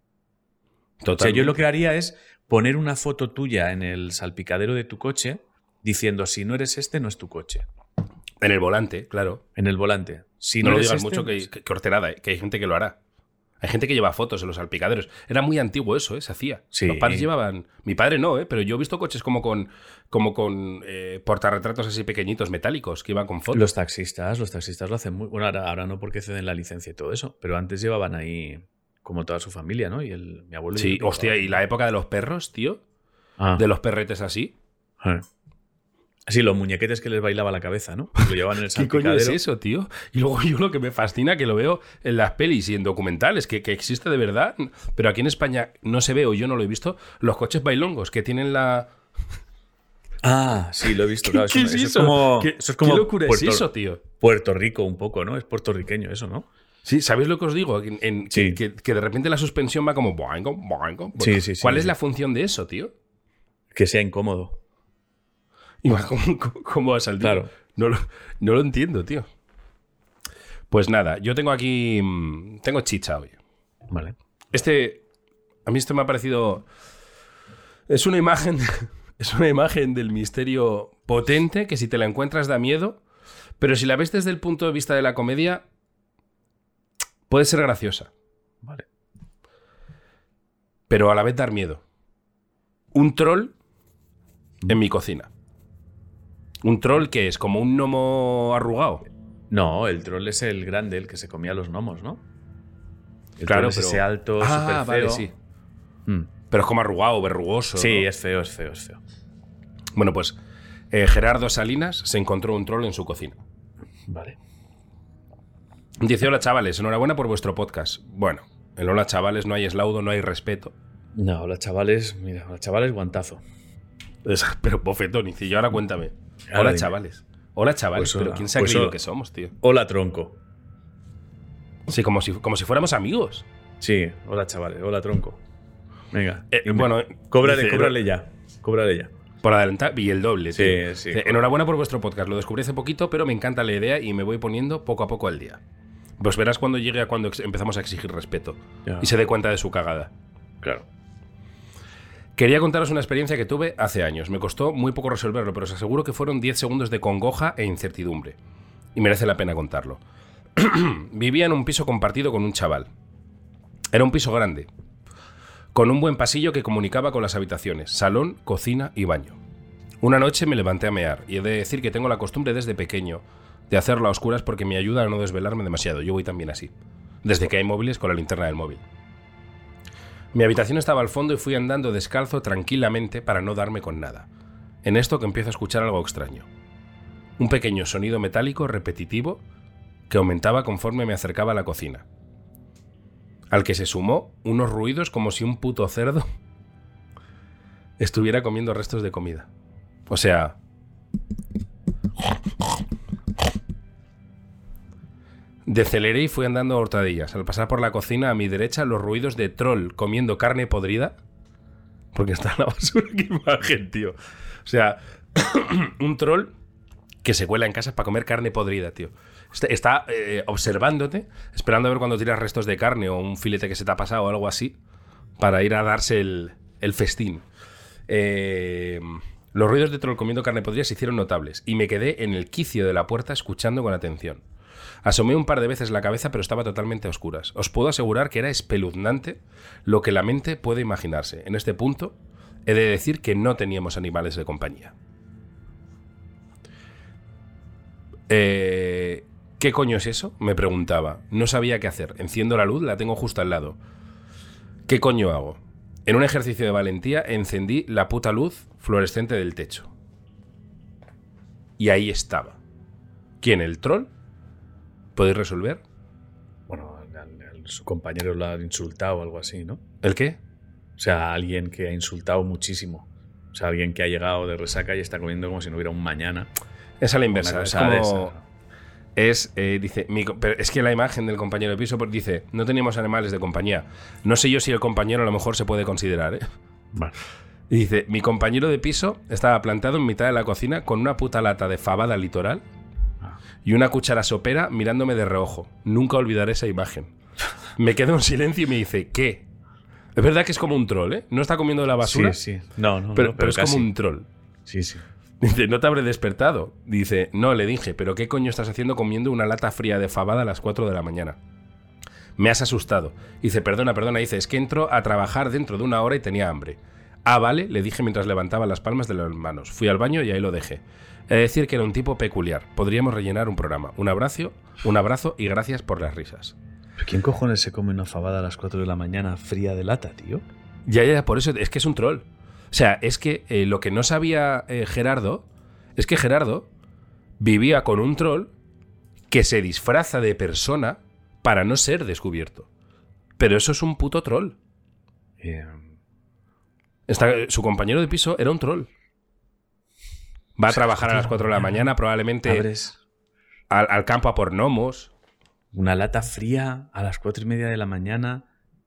Totalmente. O sea, yo lo que haría es poner una foto tuya en el salpicadero de tu coche diciendo, si no eres este, no es tu coche. En el volante, claro. En el volante. Si no, lo digas este, mucho que, que, que, que hay gente que lo hará. Hay gente que lleva fotos en los salpicaderos. Era muy antiguo eso, ¿eh? Se hacía. Los padres llevaban. Mi padre no, ¿eh? Pero yo he visto coches como con, como con eh, portarretratos así pequeñitos metálicos que iban con fotos. Los taxistas, los taxistas lo hacen muy. Bueno, ahora, no porque ceden la licencia y todo eso, pero antes llevaban ahí como toda su familia, ¿no? Y el, mi abuelo. Sí, hostia, y la época de los perros, tío. Ah. De los perretes así. Ah. Sí, los muñequetes que les bailaba la cabeza, ¿no? Lo llevaban en el [LAUGHS] ¿Qué coño es eso, tío? Y luego yo lo que me fascina, que lo veo en las pelis y en documentales, que, que, existe de verdad, pero aquí en España no se ve o yo no lo he visto, los coches bailongos que tienen la... Ah, sí, lo he visto, [LAUGHS] claro. Eso, es eso? como, ¿Qué, eso es como locura es eso, tío? Puerto Rico un poco, ¿no? Es puertorriqueño eso, ¿no? Sí, ¿sabéis lo que os digo? En, que, que, de repente la suspensión va como... Sí, sí, sí, ¿Cuál es la función de eso, tío? Que sea incómodo. Y ¿cómo, cómo va [LAUGHS] a salir? Claro. No lo, no lo entiendo, tío. Pues nada, yo tengo aquí. mm, Tengo chicha hoy. Vale. Este. A mí esto me ha parecido. Es una imagen. [LAUGHS] Es una imagen del misterio potente que si te la encuentras da miedo. Pero si la ves desde el punto de vista de la comedia. Puede ser graciosa. Vale. Pero a la vez dar miedo. Un troll en mi cocina. ¿Un troll que es? ¿Como un gnomo arrugado? No, el troll es el grande, el que se comía los gnomos, ¿no? El claro, troll es pero... ese alto, ah, súper feo. Vale, sí. Mm. Pero es como arrugado, verrugoso. Sí, ¿no? es feo, es feo, es feo. Bueno, pues eh, Gerardo Salinas se encontró un troll en su cocina. Vale. Dice, hola chavales, enhorabuena por vuestro podcast. Bueno, en hola chavales no hay eslaudo, no hay respeto. No, hola chavales, mira, hola chavales, guantazo. [LAUGHS] Pero bofetón, y ahora cuéntame. Ahora hola dime. chavales. Hola chavales, Pues hola. pero ¿quién se ha Pues creído hola. que somos, tío? Hola tronco. Sí, como si, como si fuéramos amigos. Sí, hola chavales, hola tronco. Venga. Eh, bueno, cóbrale, dice, cóbrale ya. Cóbrale ya. Por adelantar, y el doble. Sí, tío. sí. Enhorabuena por vuestro podcast. Lo descubrí hace poquito, pero me encanta la idea y me voy poniendo poco a poco al día. Pues verás cuando llegue a cuando empezamos a exigir respeto Ya. y se dé cuenta de su cagada. Claro. Quería contaros una experiencia que tuve hace años. Me costó muy poco resolverlo, pero os aseguro que fueron 10 segundos de congoja e incertidumbre. Y merece la pena contarlo. [CLEARS THROAT] Vivía en un piso compartido con un chaval. Era un piso grande, con un buen pasillo que comunicaba con las habitaciones, salón, cocina y baño. Una noche me levanté a mear y he de decir que tengo la costumbre desde pequeño de hacerlo a oscuras porque me ayuda a no desvelarme demasiado. Yo voy también así. Desde que hay móviles con la linterna del móvil. Mi habitación estaba al fondo y fui andando descalzo tranquilamente para no darme con nada. En esto que empiezo a escuchar algo extraño. Un pequeño sonido metálico repetitivo que aumentaba conforme me acercaba a la cocina. Al que se sumó unos ruidos como si un puto cerdo [LAUGHS] estuviera comiendo restos de comida. O sea... Deceleré y fui andando a hurtadillas. Al pasar por la cocina a mi derecha, los ruidos de troll comiendo carne podrida. Porque está en la basura. Qué imagen, tío. O sea, [COUGHS] un troll que se cuela en casa para comer carne podrida, tío. Está, está, eh, observándote, esperando a ver cuando tiras restos de carne o un filete que se te ha pasado o algo así, para ir a darse el, festín. Eh, los ruidos de troll comiendo carne podrida se hicieron notables y me quedé en el quicio de la puerta escuchando con atención. Asomé un par de veces la cabeza, pero estaba totalmente a oscuras. Os puedo asegurar que era espeluznante lo que la mente puede imaginarse. En este punto, he de decir que no teníamos animales de compañía. Eh, ¿Qué coño es eso? Me preguntaba. No sabía qué hacer. Enciendo la luz, la tengo justo al lado. ¿Qué coño hago? En un ejercicio de valentía encendí la puta luz fluorescente del techo. Y ahí estaba. ¿Quién? ¿El troll? ¿Podéis resolver? Bueno, su compañero lo ha insultado o algo así, ¿no? ¿El qué? O sea, alguien que ha insultado muchísimo. O sea, alguien que ha llegado de resaca y está comiendo como si no hubiera un mañana. Es a la inversa. Es como... Es, eh, dice, pero es que la imagen del compañero de piso pues, dice, no teníamos animales de compañía. No sé yo si el compañero a lo mejor se puede considerar, ¿eh? Y dice, mi compañero de piso estaba plantado en mitad de la cocina con una puta lata de fabada litoral. Y una cuchara sopera mirándome de reojo. Nunca olvidaré esa imagen. Me quedo en silencio y me dice, ¿qué? Es verdad que es como un troll, ¿eh? No está comiendo la basura. Sí, sí. No, no, pero, pero, es como un troll. Sí, sí. Dice, no te habré despertado. Dice, no, le dije, pero ¿qué coño estás haciendo comiendo una lata fría de fabada a las 4 de la mañana? Me has asustado. Dice, perdona, perdona. Dice, es que entro a trabajar dentro de una hora y tenía hambre. Ah, vale, le dije mientras levantaba las palmas de las manos. Fui al baño y ahí lo dejé. De decir que era un tipo peculiar. Podríamos rellenar un programa. Un abrazo, un abrazo y gracias por las risas. ¿Quién cojones se come una fabada a las 4 de la mañana fría de lata, tío? Ya, ya, por eso es que es un troll. O sea, es que eh, lo que no sabía eh, Gerardo es que Gerardo vivía con un troll que se disfraza de persona para no ser descubierto. Pero eso es un puto troll. Eh, su compañero de piso era un troll. Va a trabajar a las 4 de la mañana, probablemente al, campo a por gnomos. Una lata fría a las cuatro y media de la mañana,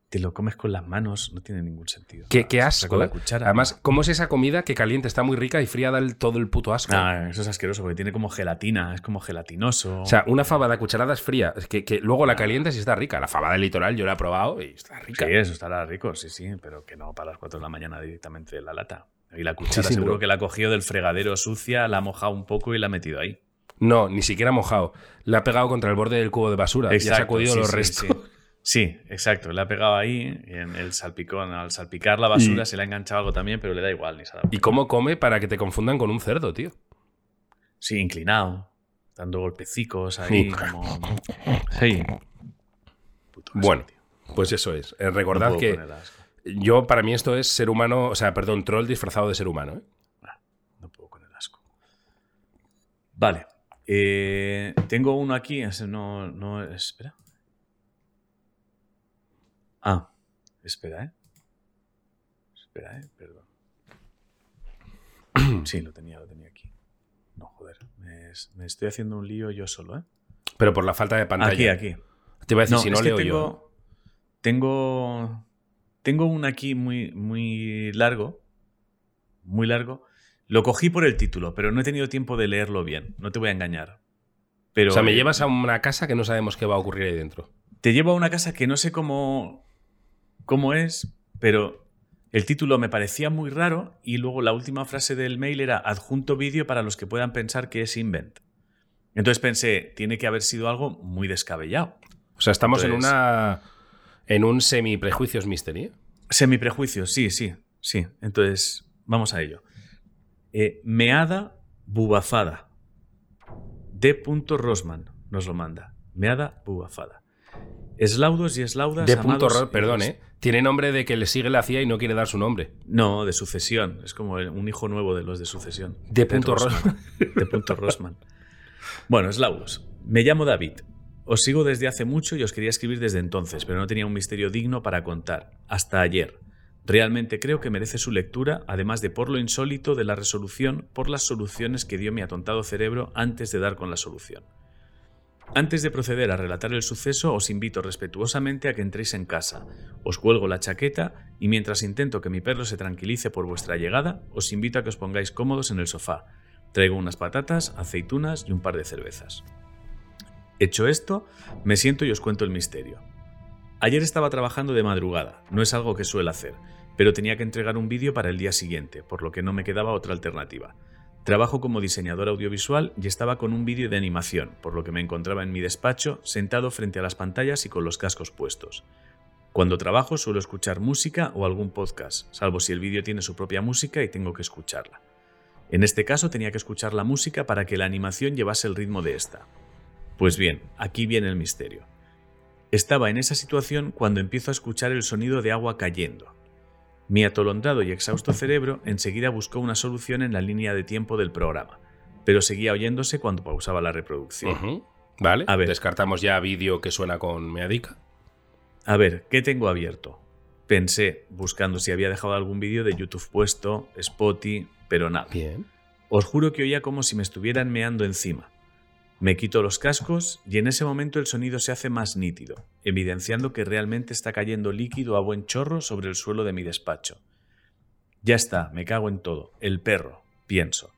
te lo comes con las manos, no tiene ningún sentido. Qué, asco. La ¿eh? cuchara, Además, ¿cómo es esa comida que caliente está muy rica y fría da todo el puto asco? Ah, eso es asqueroso porque tiene como gelatina, es como gelatinoso. O sea, una fabada cucharada es fría, es que, luego la calientas y está rica. La fabada litoral yo la he probado y está rica. Sí, eso estará rico, sí, sí, pero que no para las 4 de la mañana directamente de la lata. Y la cuchara seguro que la ha cogido del fregadero sucia, la ha mojado un poco y la ha metido ahí. No, ni siquiera mojado. La ha pegado contra el borde del cubo de basura y ha sacudido los restos. Sí, exacto. Le ha pegado ahí en el salpicón. Al salpicar la basura se le ha enganchado algo también, pero le da igual. Ni ¿Y cómo come para que te confundan con un cerdo, tío? Sí, inclinado. Dando golpecicos ahí. como... Sí. bueno, pues eso es. Eh, recordad que yo, para mí, esto es ser humano, o sea, perdón, troll disfrazado de ser humano. ¿eh? Ah, no puedo con el asco. Vale. Eh, tengo uno aquí, no, no, espera. Ah, espera, ¿eh? Espera, ¿eh? Perdón. [CLEARS THROAT] Sí, lo tenía, lo tenía aquí. No, joder. Me, estoy haciendo un lío yo solo, ¿eh? Pero por la falta de pantalla. Aquí, aquí. Te iba a decir, si no leo tengo, yo. Tengo. Tengo un aquí muy, muy largo. Muy largo lo cogí por el título, pero no he tenido tiempo de leerlo bien. No te voy a engañar. Pero, o sea, me eh, llevas a una casa que no sabemos qué va a ocurrir ahí dentro. Te llevo a una casa que no sé cómo, cómo es, pero el título me parecía muy raro y luego la última frase del mail era adjunto vídeo para los que puedan pensar que es invent. Entonces pensé, tiene que haber sido algo muy descabellado. O sea, estamos en una. En un semi-prejuicios mystery. Semi-prejuicios, sí, sí, sí. Entonces, vamos a ello. Eh, meada bubafada. D. Rosman nos lo manda. Meada bubafada. Eslaudos y eslaudas. De punto perdón, ¿eh? Tiene nombre de que le sigue la CIA y no quiere dar su nombre. No, de sucesión. Es como un hijo nuevo de los de sucesión. De punto Rosman. De punto Rosman. [LAUGHS] Bueno, eslaudos. Me llamo David. Os sigo desde hace mucho y os quería escribir desde entonces, pero no tenía un misterio digno para contar. Hasta ayer. Realmente creo que merece su lectura, además de por lo insólito de la resolución, por las soluciones que dio mi atontado cerebro antes de dar con la solución. Antes de proceder a relatar el suceso, os invito respetuosamente a que entréis en casa. Os cuelgo la chaqueta y mientras intento que mi perro se tranquilice por vuestra llegada, os invito a que os pongáis cómodos en el sofá. Traigo unas patatas, aceitunas y un par de cervezas. Hecho esto, me siento y os cuento el misterio. Ayer estaba trabajando de madrugada, no es algo que suelo hacer, pero tenía que entregar un vídeo para el día siguiente, por lo que no me quedaba otra alternativa. Trabajo como diseñador audiovisual y estaba con un vídeo de animación, por lo que me encontraba en mi despacho, sentado frente a las pantallas y con los cascos puestos. Cuando trabajo suelo escuchar música o algún podcast, salvo si el vídeo tiene su propia música y tengo que escucharla. En este caso tenía que escuchar la música para que la animación llevase el ritmo de esta. Pues bien, aquí viene el misterio. Estaba en esa situación cuando empiezo a escuchar el sonido de agua cayendo. Mi atolondrado y exhausto [LAUGHS] cerebro enseguida buscó una solución en la línea de tiempo del programa, pero seguía oyéndose cuando pausaba la reproducción. Vale, a ver. descartamos ya vídeo que suena con Meadica. A ver, ¿qué tengo abierto? Pensé, buscando si había dejado algún vídeo de YouTube puesto, Spotty, pero nada. Bien. Os juro que oía como si me estuvieran meando encima. Me quito los cascos y en ese momento el sonido se hace más nítido, evidenciando que realmente está cayendo líquido a buen chorro sobre el suelo de mi despacho. Ya está, me cago en todo. El perro, pienso,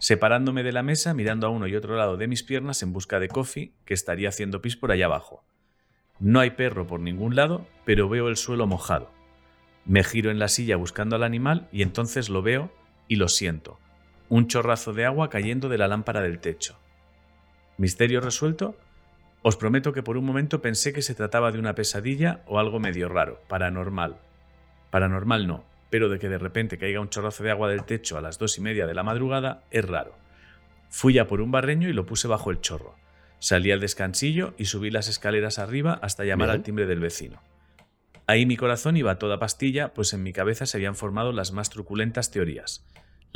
separándome de la mesa, mirando a uno y otro lado de mis piernas en busca de Coffee, que estaría haciendo pis por allá abajo. No hay perro por ningún lado, pero veo el suelo mojado. Me giro en la silla buscando al animal y entonces lo veo y lo siento un chorrazo de agua cayendo de la lámpara del techo. ¿Misterio resuelto? Os prometo que por un momento pensé que se trataba de una pesadilla o algo medio raro, paranormal. Paranormal no, pero de que de repente caiga un chorrazo de agua del techo a las dos y media de la madrugada es raro. Fui a por un barreño y lo puse bajo el chorro. Salí al descansillo y subí las escaleras arriba hasta llamar al timbre del vecino. Ahí mi corazón iba a toda pastilla, pues en mi cabeza se habían formado las más truculentas teorías.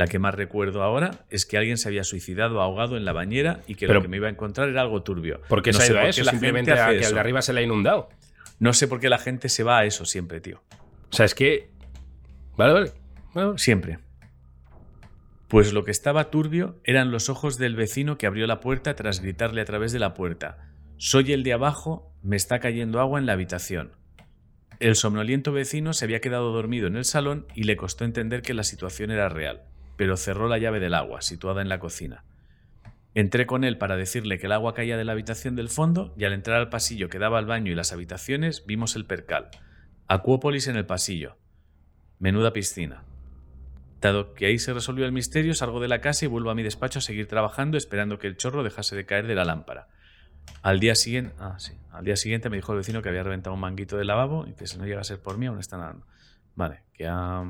La que más recuerdo ahora es que alguien se había suicidado ahogado en la bañera y que lo que me iba a encontrar era algo turbio. ¿Por qué no se ha eso? Simplemente a que al de arriba se le ha inundado. No sé por qué la gente se va a eso siempre, tío. O sea, es que. Vale, vale. Siempre. Pues lo que estaba turbio eran los ojos del vecino que abrió la puerta tras gritarle a través de la puerta. Soy el de abajo, me está cayendo agua en la habitación. El somnoliento vecino se había quedado dormido en el salón y le costó entender que la situación era real pero cerró la llave del agua, situada en la cocina. Entré con él para decirle que el agua caía de la habitación del fondo y al entrar al pasillo que daba al baño y las habitaciones vimos el percal. Acuópolis en el pasillo. Menuda piscina. Dado que ahí se resolvió el misterio, salgo de la casa y vuelvo a mi despacho a seguir trabajando esperando que el chorro dejase de caer de la lámpara. Al día siguiente, ah, al día siguiente me dijo el vecino que había reventado un manguito de lavabo y que si no llega a ser por mí aún está nadando. Vale, que ha,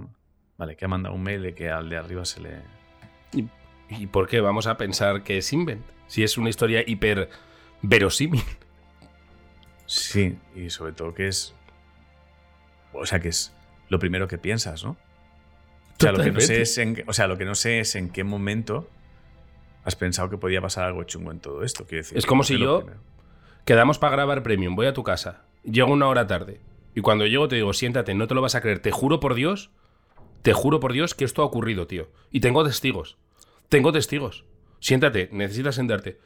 Vale, que ha mandado un mail de que al de arriba se le. ¿Y, por qué vamos a pensar que es invent? Si es una historia hiper verosímil. Sí, y sobre todo que es. O sea, que es lo primero que piensas, ¿no? O sea, lo que no sé es en, o sea, lo que no sé es en qué momento has pensado que podía pasar algo chungo en todo esto. Quiero decir, es como si yo quedamos para grabar premium, voy a tu casa, llego una hora tarde y cuando llego te digo, siéntate, no te lo vas a creer, te juro por Dios te juro por Dios que esto ha ocurrido, tío. Y tengo testigos. Tengo testigos. Siéntate, necesitas sentarte.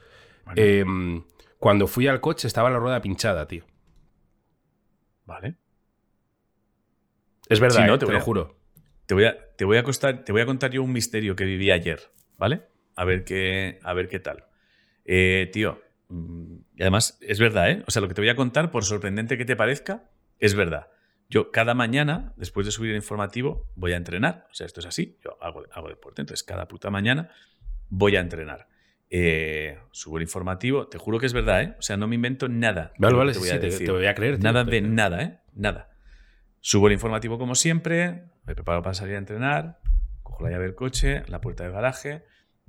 Em, cuando fui al coche estaba la rueda pinchada, tío. Vale. Es verdad, no, ¿eh? te, lo juro. Te voy, a, te, voy a te voy a contar yo un misterio que viví ayer, ¿vale? A ver qué, a ver qué tal. Eh, tío, mm, y además es verdad, ¿eh? O sea, lo que te voy a contar, por sorprendente que te parezca, es verdad. Yo cada mañana, después de subir el informativo, voy a entrenar. O sea, esto es así. Yo hago, hago deporte. Entonces, cada puta mañana voy a entrenar. Eh, subo el informativo. Te juro que es verdad, ¿eh? O sea, no me invento nada. Vale, vale, te voy, a decir. Te, voy a creer. nada de nada, ¿eh? Nada. Subo el informativo como siempre. Me preparo para salir a entrenar. Cojo la llave del coche, la puerta del garaje.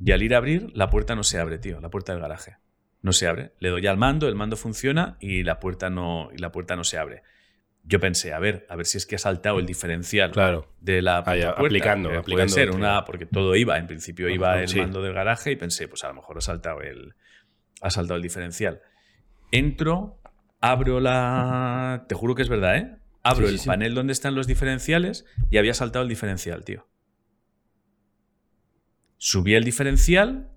Y al ir a abrir, la puerta no se abre, tío. La puerta del garaje. No se abre. Le doy al mando, el mando funciona y la puerta no, y la puerta no se abre yo pensé, a ver, a ver si es que ha saltado el diferencial de la puerta, aplicando, puede ser una porque todo iba, en principio iba el mando del garaje y pensé, pues a lo mejor ha saltado el ha saltado el diferencial. Entro, abro la, te juro que es verdad, ¿eh? Abro el panel donde están los diferenciales y había saltado el diferencial, tío. Subí el diferencial,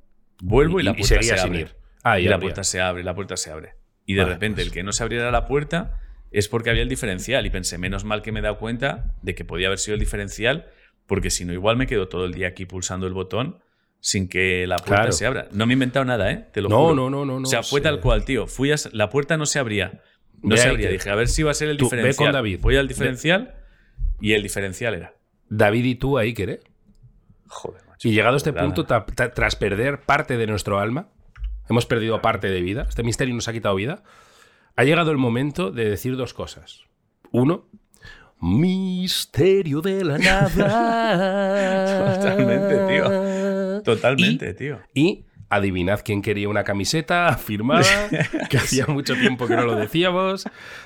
vuelvo y, la puerta se abre. Ah, y la puerta se abre, la puerta se abre. Y de repente pues. el que no se abriera la puerta es porque había el diferencial y pensé, menos mal que me he dado cuenta de que podía haber sido el diferencial, porque si no, igual me quedo todo el día aquí pulsando el botón sin que la puerta se abra. No me he inventado nada, ¿eh? Te lo no, juro. No, no, no, no. O sea, fue tal cual, tío. Fui a, la puerta no se abría. No se abría. Dije, a ver si iba a ser el diferencial. Ve con David. Voy al diferencial y el diferencial era. David y tú ahí, ¿querés? Joder, macho. Y llegado a este punto, tras perder parte de nuestro alma, hemos perdido parte de vida, este misterio nos ha quitado vida, ha llegado el momento de decir dos cosas. Uno, misterio de la nada. Totalmente, [LAUGHS] tío. Totalmente, tío. Y Adivinad quién quería una camiseta firmada, [LAUGHS] que hacía mucho tiempo que no lo decíamos.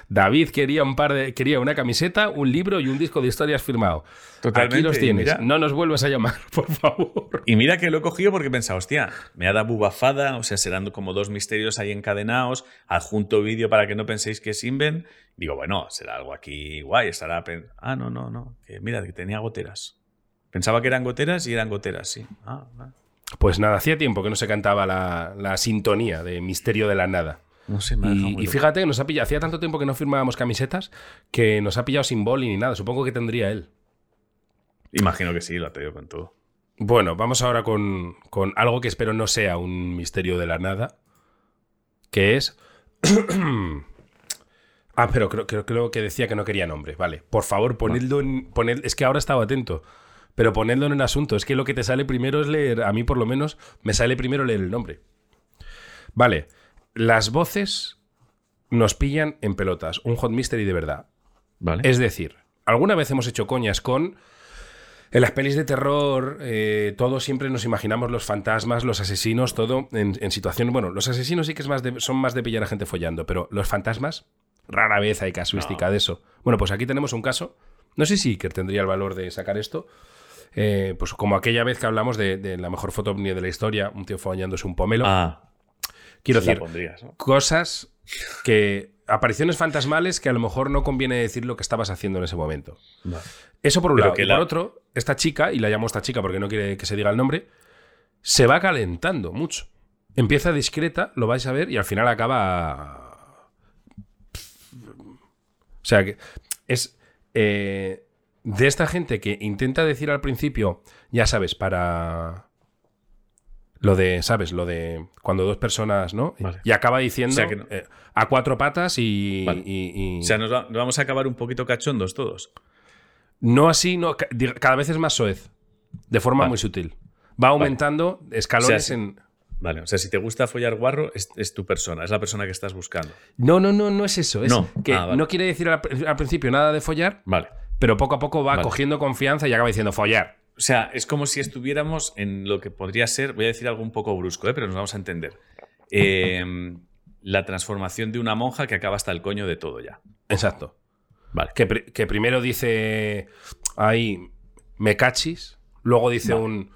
David quería un par de quería una camiseta, un libro y un disco de historias firmado. Totalmente. Aquí los tienes. no nos vuelvas a llamar, [LAUGHS] por favor. Y mira que lo he cogido porque he pensado, hostia, me ha dado bubafada, o sea, serán como dos misterios ahí encadenados, adjunto vídeo para que no penséis que es Inven. Digo, bueno, será algo aquí guay, estará... Ah, no, no, no, que mira, que tenía goteras. Pensaba que eran goteras y eran goteras, sí. Ah, pues nada, hacía tiempo que no se cantaba la, sintonía de Misterio de la Nada. No sé, y, y fíjate, nos ha pillado, hacía tanto tiempo que no firmábamos camisetas que nos ha pillado sin boli ni nada. Supongo que tendría él. Imagino que sí, lo ha tenido con todo. Bueno, vamos ahora con, con algo que espero no sea un misterio de la nada, que es... [CLEARS THROAT] ah, pero creo, creo, que decía que no quería nombre. Vale, por favor, ponedlo en... es que ahora estaba atento. Pero ponedlo en el asunto. Es que lo que te sale primero es leer, a mí por lo menos, me sale primero leer el nombre. Vale, las voces nos pillan en pelotas. Un hot mystery de verdad. Vale. Es decir, alguna vez hemos hecho coñas con... En las pelis de terror, eh, todos siempre nos imaginamos los fantasmas, los asesinos, todo en, situaciones. Bueno, los asesinos sí que es más son más de pillar a gente follando, pero los fantasmas, rara vez hay casuística de eso. Bueno, pues aquí tenemos un caso. No sé si Iker tendría el valor de sacar esto, eh, pues como aquella vez que hablamos de, la mejor foto de la historia, un tío follándose un pomelo. Ah, Quiero decir, cosas que. Apariciones fantasmales que a lo mejor no conviene decir lo que estabas haciendo en ese momento. Eso por un lado. Y por otro, esta chica, y la llamo esta chica porque no quiere que se diga el nombre, se va calentando mucho. Empieza discreta, lo vais a ver, y al final acaba. O sea que es. Eh, de esta gente que intenta decir al principio, ya sabes, para lo de, ¿sabes? Lo de cuando dos personas, ¿no? Y acaba diciendo eh, a cuatro patas y, O sea, nos, vamos a acabar un poquito cachondos todos. No así, no. Cada vez es más soez. De forma muy sutil. Va aumentando escalones en. Vale, o sea, si te gusta follar guarro, es, tu persona, es la persona que estás buscando. No, no, no, no es eso. Es no. que ah, no quiere decir al, al, principio nada de follar. Vale pero poco a poco va cogiendo confianza y acaba diciendo follar. O sea, es como si estuviéramos en lo que podría ser, voy a decir algo un poco brusco, ¿eh? pero nos vamos a entender. Em, la transformación de una monja que acaba hasta el coño de todo ya. Exacto. Vale. Que, primero dice ahí, me cachis, luego dice un,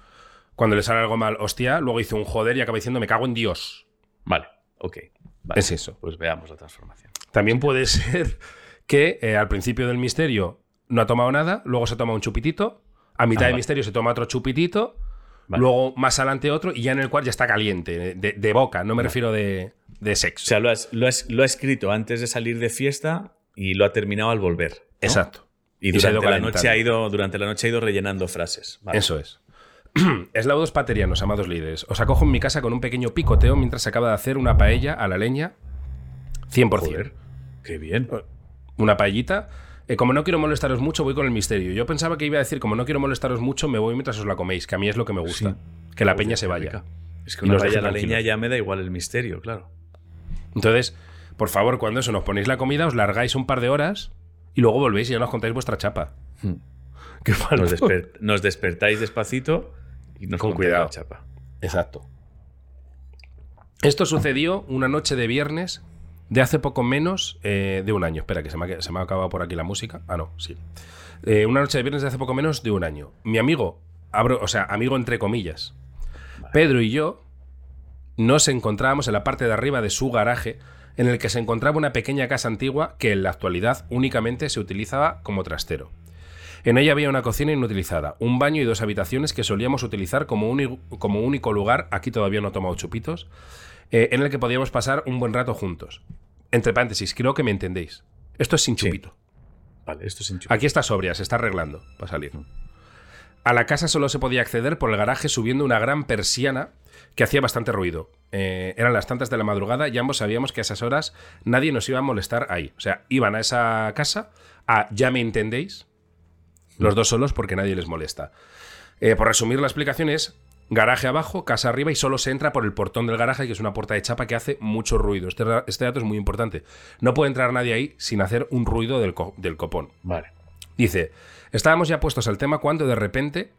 cuando le sale algo mal, hostia, luego dice un joder y acaba diciendo me cago en Dios. Vale, ok. Es eso. Pues veamos la transformación. También puede [LAUGHS] ser que eh, al principio del misterio no ha tomado nada, luego se toma un chupitito, a mitad ah, de misterio se toma otro chupitito, luego más adelante otro y ya en el cual ya está caliente, de, boca, no me refiero de, sexo. O sea, lo, ha escrito antes de salir de fiesta y lo ha terminado al volver. Exacto. Y, durante, la noche ha ido, durante la noche ha ido rellenando frases. Eso es. [CLEARS THROAT] Eslaudos paterianos, amados líderes. Os acojo en mi casa con un pequeño picoteo mientras se acaba de hacer una paella a la leña 100%. Joder, qué bien. Una paellita eh, como no quiero molestaros mucho, voy con el misterio. Yo pensaba que iba a decir, como no quiero molestaros mucho, me voy mientras os la coméis, que a mí es lo que me gusta. Que la peña se vaya. Es que una vaya la leña ya me da igual el misterio, claro. Entonces, por favor, cuando eso nos ponéis la comida, os largáis un par de horas y luego volvéis y ya nos contáis vuestra chapa. Hmm. [LAUGHS] nos, despertáis despacito y nos con cuidado. la chapa. Exacto. Esto sucedió una noche de viernes de hace poco menos eh, de un año. Espera, que se me, ha, se me, ha, acabado por aquí la música. Ah, no, sí. Eh, una noche de viernes de hace poco menos de un año. Mi amigo, abro, o sea, amigo entre comillas, Pedro y yo nos encontrábamos en la parte de arriba de su garaje en el que se encontraba una pequeña casa antigua que en la actualidad únicamente se utilizaba como trastero. En ella había una cocina inutilizada, un baño y dos habitaciones que solíamos utilizar como, como único lugar, aquí todavía no he tomado chupitos, eh, en el que podíamos pasar un buen rato juntos. Entre paréntesis, creo que me entendéis. Esto es sin chupito. Vale, esto es sin chupito. Aquí está sobria, se está arreglando para salir. A la casa solo se podía acceder por el garaje subiendo una gran persiana que hacía bastante ruido. Eh, eran las tantas de la madrugada y ambos sabíamos que a esas horas nadie nos iba a molestar ahí. O sea, iban a esa casa a, ya me entendéis, los dos solos porque nadie les molesta. Eh, por resumir la explicación es, Garaje abajo, casa arriba y solo se entra por el portón del garaje, que es una puerta de chapa que hace mucho ruido. Este, este dato es muy importante. No puede entrar nadie ahí sin hacer un ruido del, del copón. Vale. Dice, estábamos ya puestos al tema cuando de repente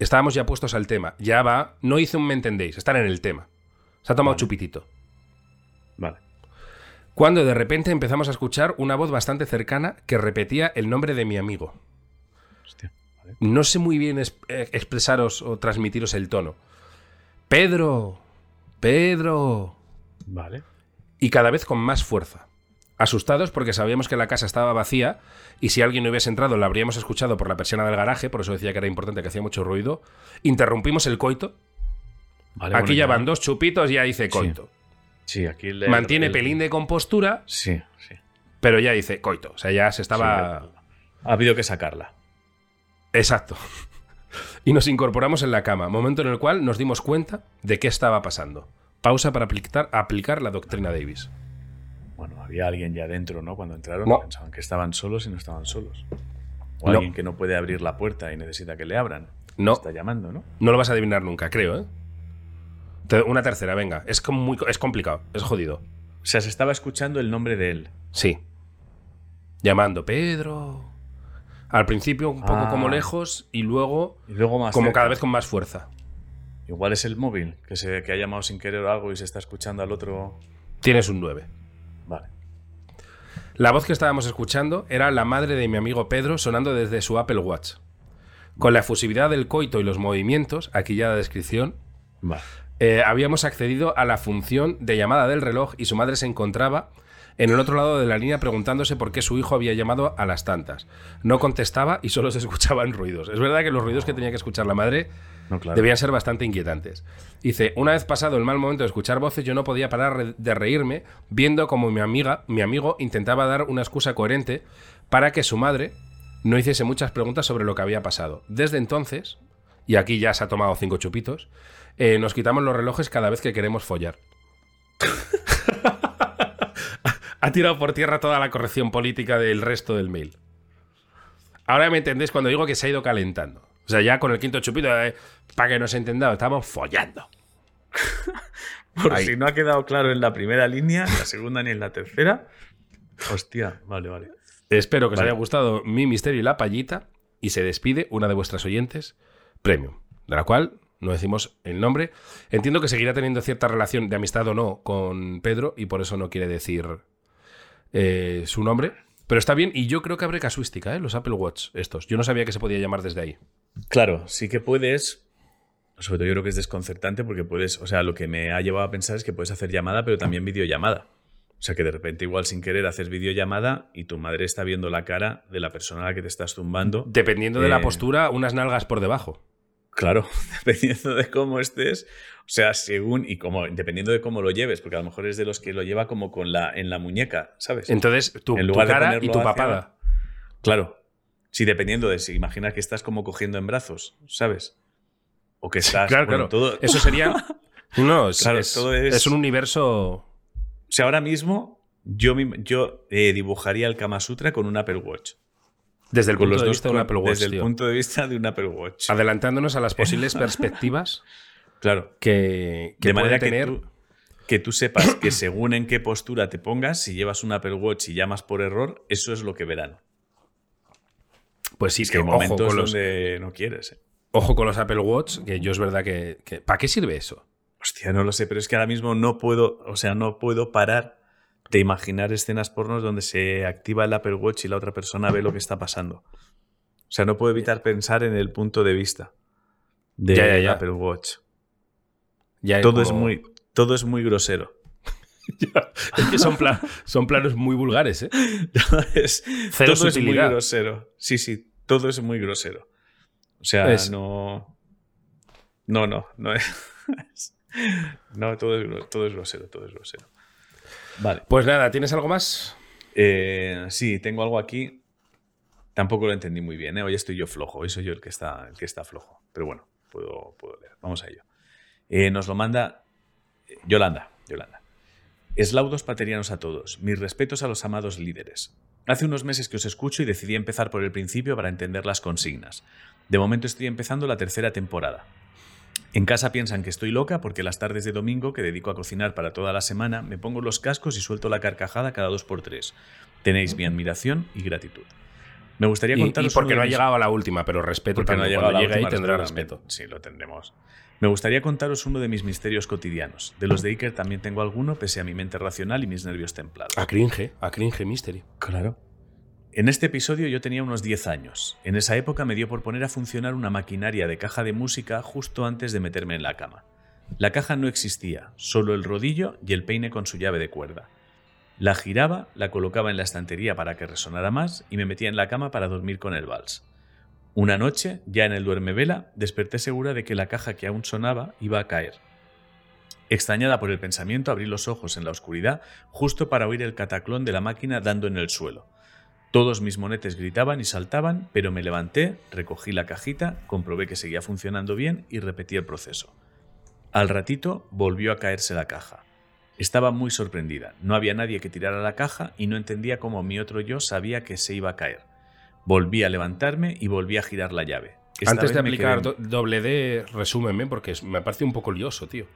estábamos ya puestos al tema. Ya va, no hice un me entendéis, están en el tema. Se ha tomado chupitito. Vale. Cuando de repente empezamos a escuchar una voz bastante cercana que repetía el nombre de mi amigo. Hostia, No sé muy bien eh, expresaros o transmitiros el tono. Pedro, Pedro. Vale. Y cada vez con más fuerza. Asustados porque sabíamos que la casa estaba vacía y si alguien no hubiese entrado la habríamos escuchado por la persiana del garaje, por eso decía que era importante que hacía mucho ruido. Interrumpimos el coito. aquí ya van dos chupitos y ya dice coito. Sí, aquí le, Mantiene pelín de compostura. Sí, sí. Pero ya dice coito. O sea, ya se estaba. ha habido que sacarla. Exacto. y nos incorporamos en la cama, momento en el cual nos dimos cuenta de qué estaba pasando. Pausa para aplicar, aplicar la doctrina Davis. Bueno, había alguien ya dentro, ¿no? Cuando entraron pensaban que estaban solos y no estaban solos. O alguien que no puede abrir la puerta y necesita que le abran. No. Está llamando, ¿no? No lo vas a adivinar nunca, creo, ¿eh? Una tercera, venga. Es, muy, es complicado, es jodido. O sea, se estaba escuchando el nombre de él. Sí. Llamando, Pedro. Al principio un poco como ah. lejos y luego, y luego más como cada vez con más fuerza. Igual es el móvil, que, se, que ha llamado sin querer o algo y se está escuchando al otro. Tienes un 9. Vale. La voz que estábamos escuchando era la madre de mi amigo Pedro sonando desde su Apple Watch. Con la efusividad del coito y los movimientos, aquí ya la descripción, eh, habíamos accedido a la función de llamada del reloj y su madre se encontraba en el otro lado de la línea preguntándose por qué su hijo había llamado a las tantas. No contestaba y solo se [LAUGHS] escuchaban ruidos. Es verdad que los ruidos que tenía que escuchar la madre Debían ser bastante inquietantes. Dice, una vez pasado el mal momento de escuchar voces, yo no podía parar de reírme viendo como mi amiga, mi amigo intentaba dar una excusa coherente para que su madre no hiciese muchas preguntas sobre lo que había pasado. Desde entonces, y aquí ya se ha tomado cinco chupitos, eh, nos quitamos los relojes cada vez que queremos follar. [LAUGHS] ha tirado por tierra toda la corrección política del resto del mail. Ahora me entendéis cuando digo que se ha ido calentando. O sea, ya con el quinto chupito, eh, para que nos entendamos, estamos follando. [LAUGHS] Por si no ha quedado claro en la primera línea, en la segunda ni en la tercera. Hostia, vale, vale. Espero que os haya gustado mi misterio y la payita. Y se despide una de vuestras oyentes, Premium, de la cual no decimos el nombre. Entiendo que seguirá teniendo cierta relación de amistad o no con Pedro y por eso no quiere decir eh, su nombre. Pero está bien y yo creo que abre casuística, ¿eh? los Apple Watch estos. Yo no sabía que se podía llamar desde ahí. Claro, sí que puedes. Sobre todo yo creo que es desconcertante porque puedes, o sea, lo que me ha llevado a pensar es que puedes hacer llamada, pero también videollamada. O sea, que de repente igual sin querer haces videollamada y tu madre está viendo la cara de la persona a la que te estás zumbando. Dependiendo de la postura, unas nalgas por debajo. Claro, [LAUGHS] dependiendo de cómo estés, o sea, según y como dependiendo de cómo lo lleves, porque a lo mejor es de los que lo lleva como con la en la muñeca, ¿sabes? Entonces, tu, en lugar cara y tu papada. Claro, Sí, dependiendo de si imagina que estás como cogiendo en brazos, ¿sabes? O que estás. claro, claro. Todo... Eso sería. [LAUGHS] No, es, es, un universo. O sea, ahora mismo yo, yo eh, dibujaría el Kama Sutra con un Apple Watch. Desde el punto de vista de un Apple Watch. Desde el punto de vista de un Apple Watch. Adelantándonos a las [LAUGHS] posibles perspectivas. claro. Que, de manera tener. Que tú, que tú sepas que según en qué postura te pongas, si llevas un Apple Watch y llamas por error, eso es lo que verán. Pues sí, es que, hay momentos donde no quieres. ¿eh? Ojo con los Apple Watch, que yo es verdad que, ¿Para qué sirve eso? Hostia, no lo sé, pero es que ahora mismo no puedo, o sea, no puedo parar de imaginar escenas pornos donde se activa el Apple Watch y la otra persona ve lo que está pasando. O sea, no puedo evitar pensar en el punto de vista de Apple Watch. todo, es muy, todo es muy grosero. [LAUGHS] es que son, son planos muy vulgares, ¿eh? es, todo es muy grosero. Sí, sí, todo es muy grosero. O sea, no. No, no, no es. [LAUGHS] no, todo es, todo es grosero, todo es grosero. Vale. Pues nada, ¿tienes algo más? Eh, sí, tengo algo aquí. Tampoco lo entendí muy bien, ¿eh? Hoy estoy yo flojo, hoy soy yo el que está, el que está flojo. Pero bueno, puedo, puedo leer. Vamos a ello. Eh, nos lo manda Yolanda. Yolanda. Eslaudos paterianos a todos. Mis respetos a los amados líderes. Hace unos meses que os escucho y decidí empezar por el principio para entender las consignas. De momento estoy empezando la tercera temporada. En casa piensan que estoy loca porque las tardes de domingo, que dedico a cocinar para toda la semana, me pongo los cascos y suelto la carcajada cada dos por tres. Tenéis mi admiración y gratitud. Me gustaría contaros. Y, porque no ha llegado a la última, pero respeto. Porque no ha llegado a la última, tendrá respeto. Sí, lo tendremos. Me gustaría contaros uno de mis misterios cotidianos. De los de Iker también tengo alguno, pese a mi mente racional y mis nervios templados. A cringe, a cringe mystery. Claro. En este episodio yo tenía unos 10 años. En esa época me dio por poner a funcionar una maquinaria de caja de música justo antes de meterme en la cama. La caja no existía, solo el rodillo y el peine con su llave de cuerda. La giraba, la colocaba en la estantería para que resonara más y me metía en la cama para dormir con el vals. Una noche, ya en el duerme vela, desperté segura de que la caja que aún sonaba iba a caer. Extrañada por el pensamiento, abrí los ojos en la oscuridad justo para oír el cataclón de la máquina dando en el suelo. Todos mis monetes gritaban y saltaban, pero me levanté, recogí la cajita, comprobé que seguía funcionando bien y repetí el proceso. Al ratito volvió a caerse la caja. Estaba muy sorprendida. No había nadie que tirara la caja y no entendía cómo mi otro yo sabía que se iba a caer. Volví a levantarme y volví a girar la llave. Antes de aplicar doble D, resúmeme, porque me parece un poco lioso, tío.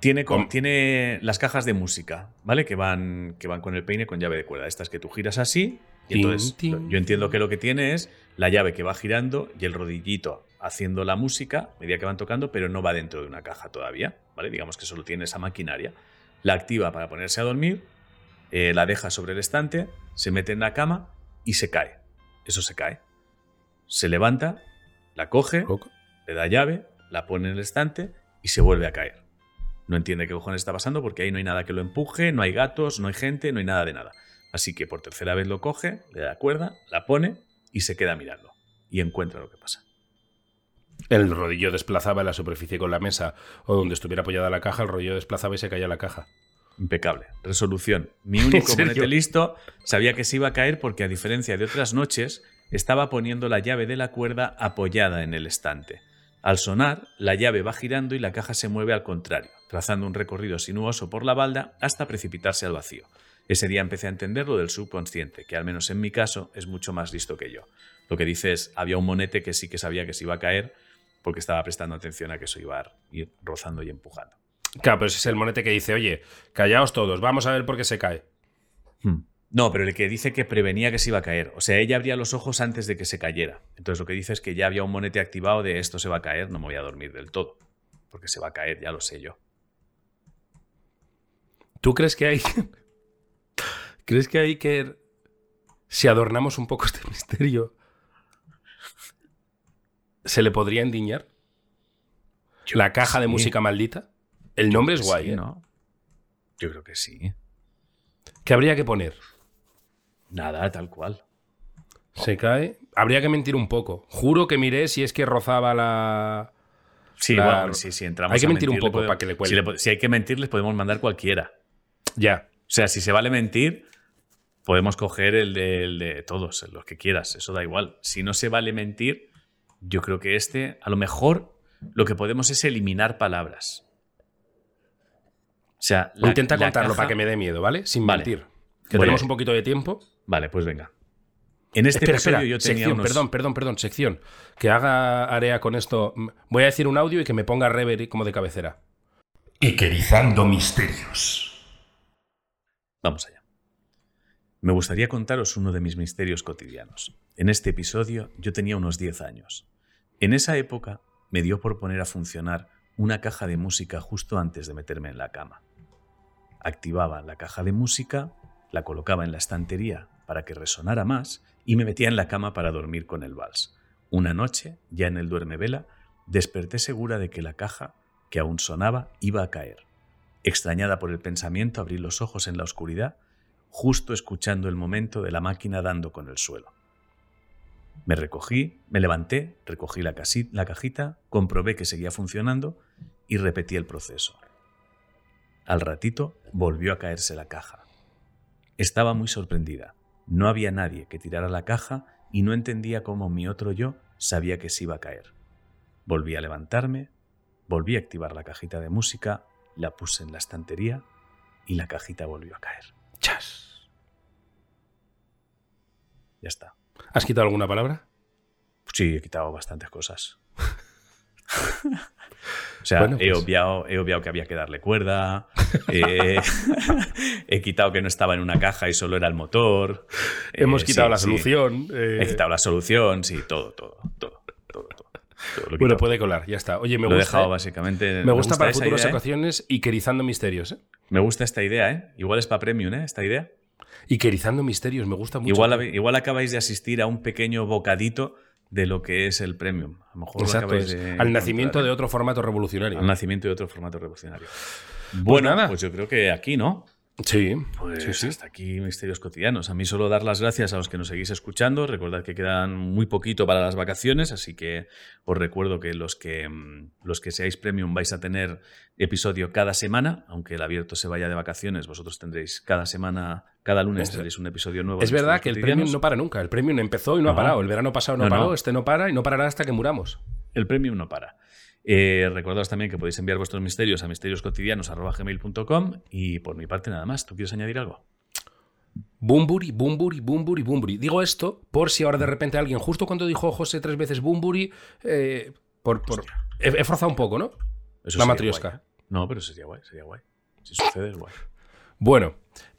Tiene, tiene las cajas de música, ¿vale? Que van, que van con el peine con llave de cuerda. Estas que tú giras así. Y entonces yo entiendo que lo que tiene es la llave que va girando y el rodillito haciendo la música, medida que van tocando, pero no va dentro de una caja todavía, ¿vale? Digamos que solo tiene esa maquinaria la activa para ponerse a dormir, eh, la deja sobre el estante, se mete en la cama y se cae. Eso se cae. Se levanta, la coge, le da llave, la pone en el estante y se vuelve a caer. No entiende qué cojones está pasando porque ahí no hay nada que lo empuje, no hay gatos, no hay gente, no hay nada de nada. Así que por tercera vez lo coge, le da cuerda, la pone y se queda mirando. Y encuentra lo que pasa. El rodillo desplazaba la superficie con la mesa o donde estuviera apoyada la caja, el rodillo desplazaba y se caía la caja. Impecable. Resolución. Mi [LAUGHS] único monete listo sabía que se iba a caer porque, a diferencia de otras noches, estaba poniendo la llave de la cuerda apoyada en el estante. Al sonar, la llave va girando y la caja se mueve al contrario, trazando un recorrido sinuoso por la balda hasta precipitarse al vacío. Ese día empecé a entender lo del subconsciente, que al menos en mi caso es mucho más listo que yo. Lo que dice es, había un monete que sí que sabía que se iba a caer, porque estaba prestando atención a que eso iba a ir rozando y empujando. Claro, pero ese es el monete que dice, oye, callaos todos, vamos a ver por qué se cae. Hmm. No, pero el que dice que prevenía que se iba a caer. O sea, ella abría los ojos antes de que se cayera. Entonces lo que dice es que ya había un monete activado de esto se va a caer, no me voy a dormir del todo. Porque se va a caer, ya lo sé yo. ¿Tú crees que hay... ¿Crees que hay que... Si adornamos un poco este [LAUGHS] misterio, ¿Se le podría endiñar? ¿La caja de música maldita? El nombre es guay, ¿eh? ¿no? Yo creo que sí. ¿Qué habría que poner? Nada, tal cual. Se cae. Habría que mentir un poco. Juro que miré si es que rozaba la. Sí, bueno, sí, sí, entramos. Hay que mentir un poco para que le cuele. Si, hay que mentir, les podemos mandar cualquiera. Ya. O sea, si se vale mentir, podemos coger el de, el de todos, los que quieras. Eso da igual. Si no se vale mentir, yo creo que este, a lo mejor, lo que podemos es eliminar palabras. O sea, intenta contarlo para que me dé miedo, ¿vale? Sin mentir. Que tenemos un poquito de tiempo. Vale, pues venga. En este episodio yo tenía sección, Perdón, perdón, perdón, sección. Que haga Area con esto. Voy a decir un audio y que me ponga rever como de cabecera. Iquerizando misterios. Vamos allá. Me gustaría contaros uno de mis misterios cotidianos. En este episodio yo tenía unos 10 años. En esa época me dio por poner a funcionar una caja de música justo antes de meterme en la cama. Activaba la caja de música, la colocaba en la estantería para que resonara más y me metía en la cama para dormir con el vals. Una noche, ya en el duerme vela, desperté segura de que la caja, que aún sonaba, iba a caer. Extrañada por el pensamiento, abrí los ojos en la oscuridad, justo escuchando el momento de la máquina dando con el suelo. Me recogí, me levanté, recogí la, la cajita, comprobé que seguía funcionando y repetí el proceso. Al ratito volvió a caerse la caja. Estaba muy sorprendida. No había nadie que tirara la caja y no entendía cómo mi otro yo sabía que se iba a caer. Volví a levantarme, volví a activar la cajita de música, la puse en la estantería y la cajita volvió a caer. ¡Chas! Ya está. ¿Has quitado alguna palabra? Sí, he quitado bastantes cosas. [LAUGHS] O sea, he, pues obviado, he, obviado, que había que darle cuerda, [LAUGHS] he quitado que no estaba en una caja y solo era el motor. Hemos quitado la solución. He quitado la solución, sí, todo, todo, todo. todo, bueno, puede colar, ya está. Oye, me gusta. He dejado, básicamente. Me, gusta, para futuras ocasiones y querizando misterios. ¿eh? Me gusta esta idea, ¿eh? Igual es para premium, ¿eh? Esta idea. Y querizando misterios, me gusta mucho. Igual, igual acabáis de asistir a un pequeño bocadito de lo que es el premium. A lo mejor Exacto, al nacimiento de otro formato revolucionario. Al nacimiento de otro formato revolucionario. Pues bueno, pues yo creo que aquí, ¿no? Sí, pues sí, sí. hasta aquí Misterios Cotidianos. A mí solo dar las gracias a los que nos seguís escuchando. Recordad que quedan muy poquito para las vacaciones, así que os recuerdo que los que, mm, los que seáis premium vais a tener episodio cada semana, aunque el abierto se vaya de vacaciones, vosotros tendréis cada semana, cada lunes tendréis un episodio nuevo. Es verdad que el premium no para nunca. El premium empezó y no, ha parado. El verano pasado no, paró, este no para y no parará hasta que muramos. El premium no para. Eh, recordaos también que podéis enviar vuestros misterios a misterioscotidianos.gmail.com y por mi parte nada más. ¿Tú quieres añadir algo? Bumburi, Bumburi, Bumburi, Bumburi. Digo esto por si ahora de repente alguien, justo cuando dijo José tres veces Bumburi, eh, por, por he, forzado un poco, ¿no? Eso La matriosca. No, pero sería guay, sería guay. Si sucede es guay. Bueno,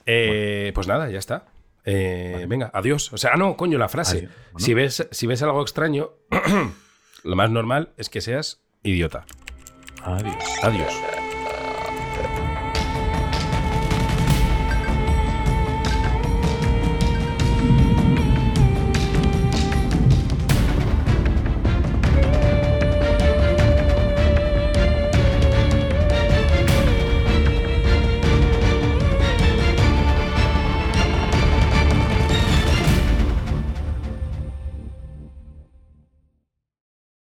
eh, pues nada, ya está. Eh, venga, adiós. O sea, ah, no, coño, la frase. Si, ves, si ves algo extraño, [CLEARS THROAT] lo más normal es que seas idiota. Adiós. Adiós.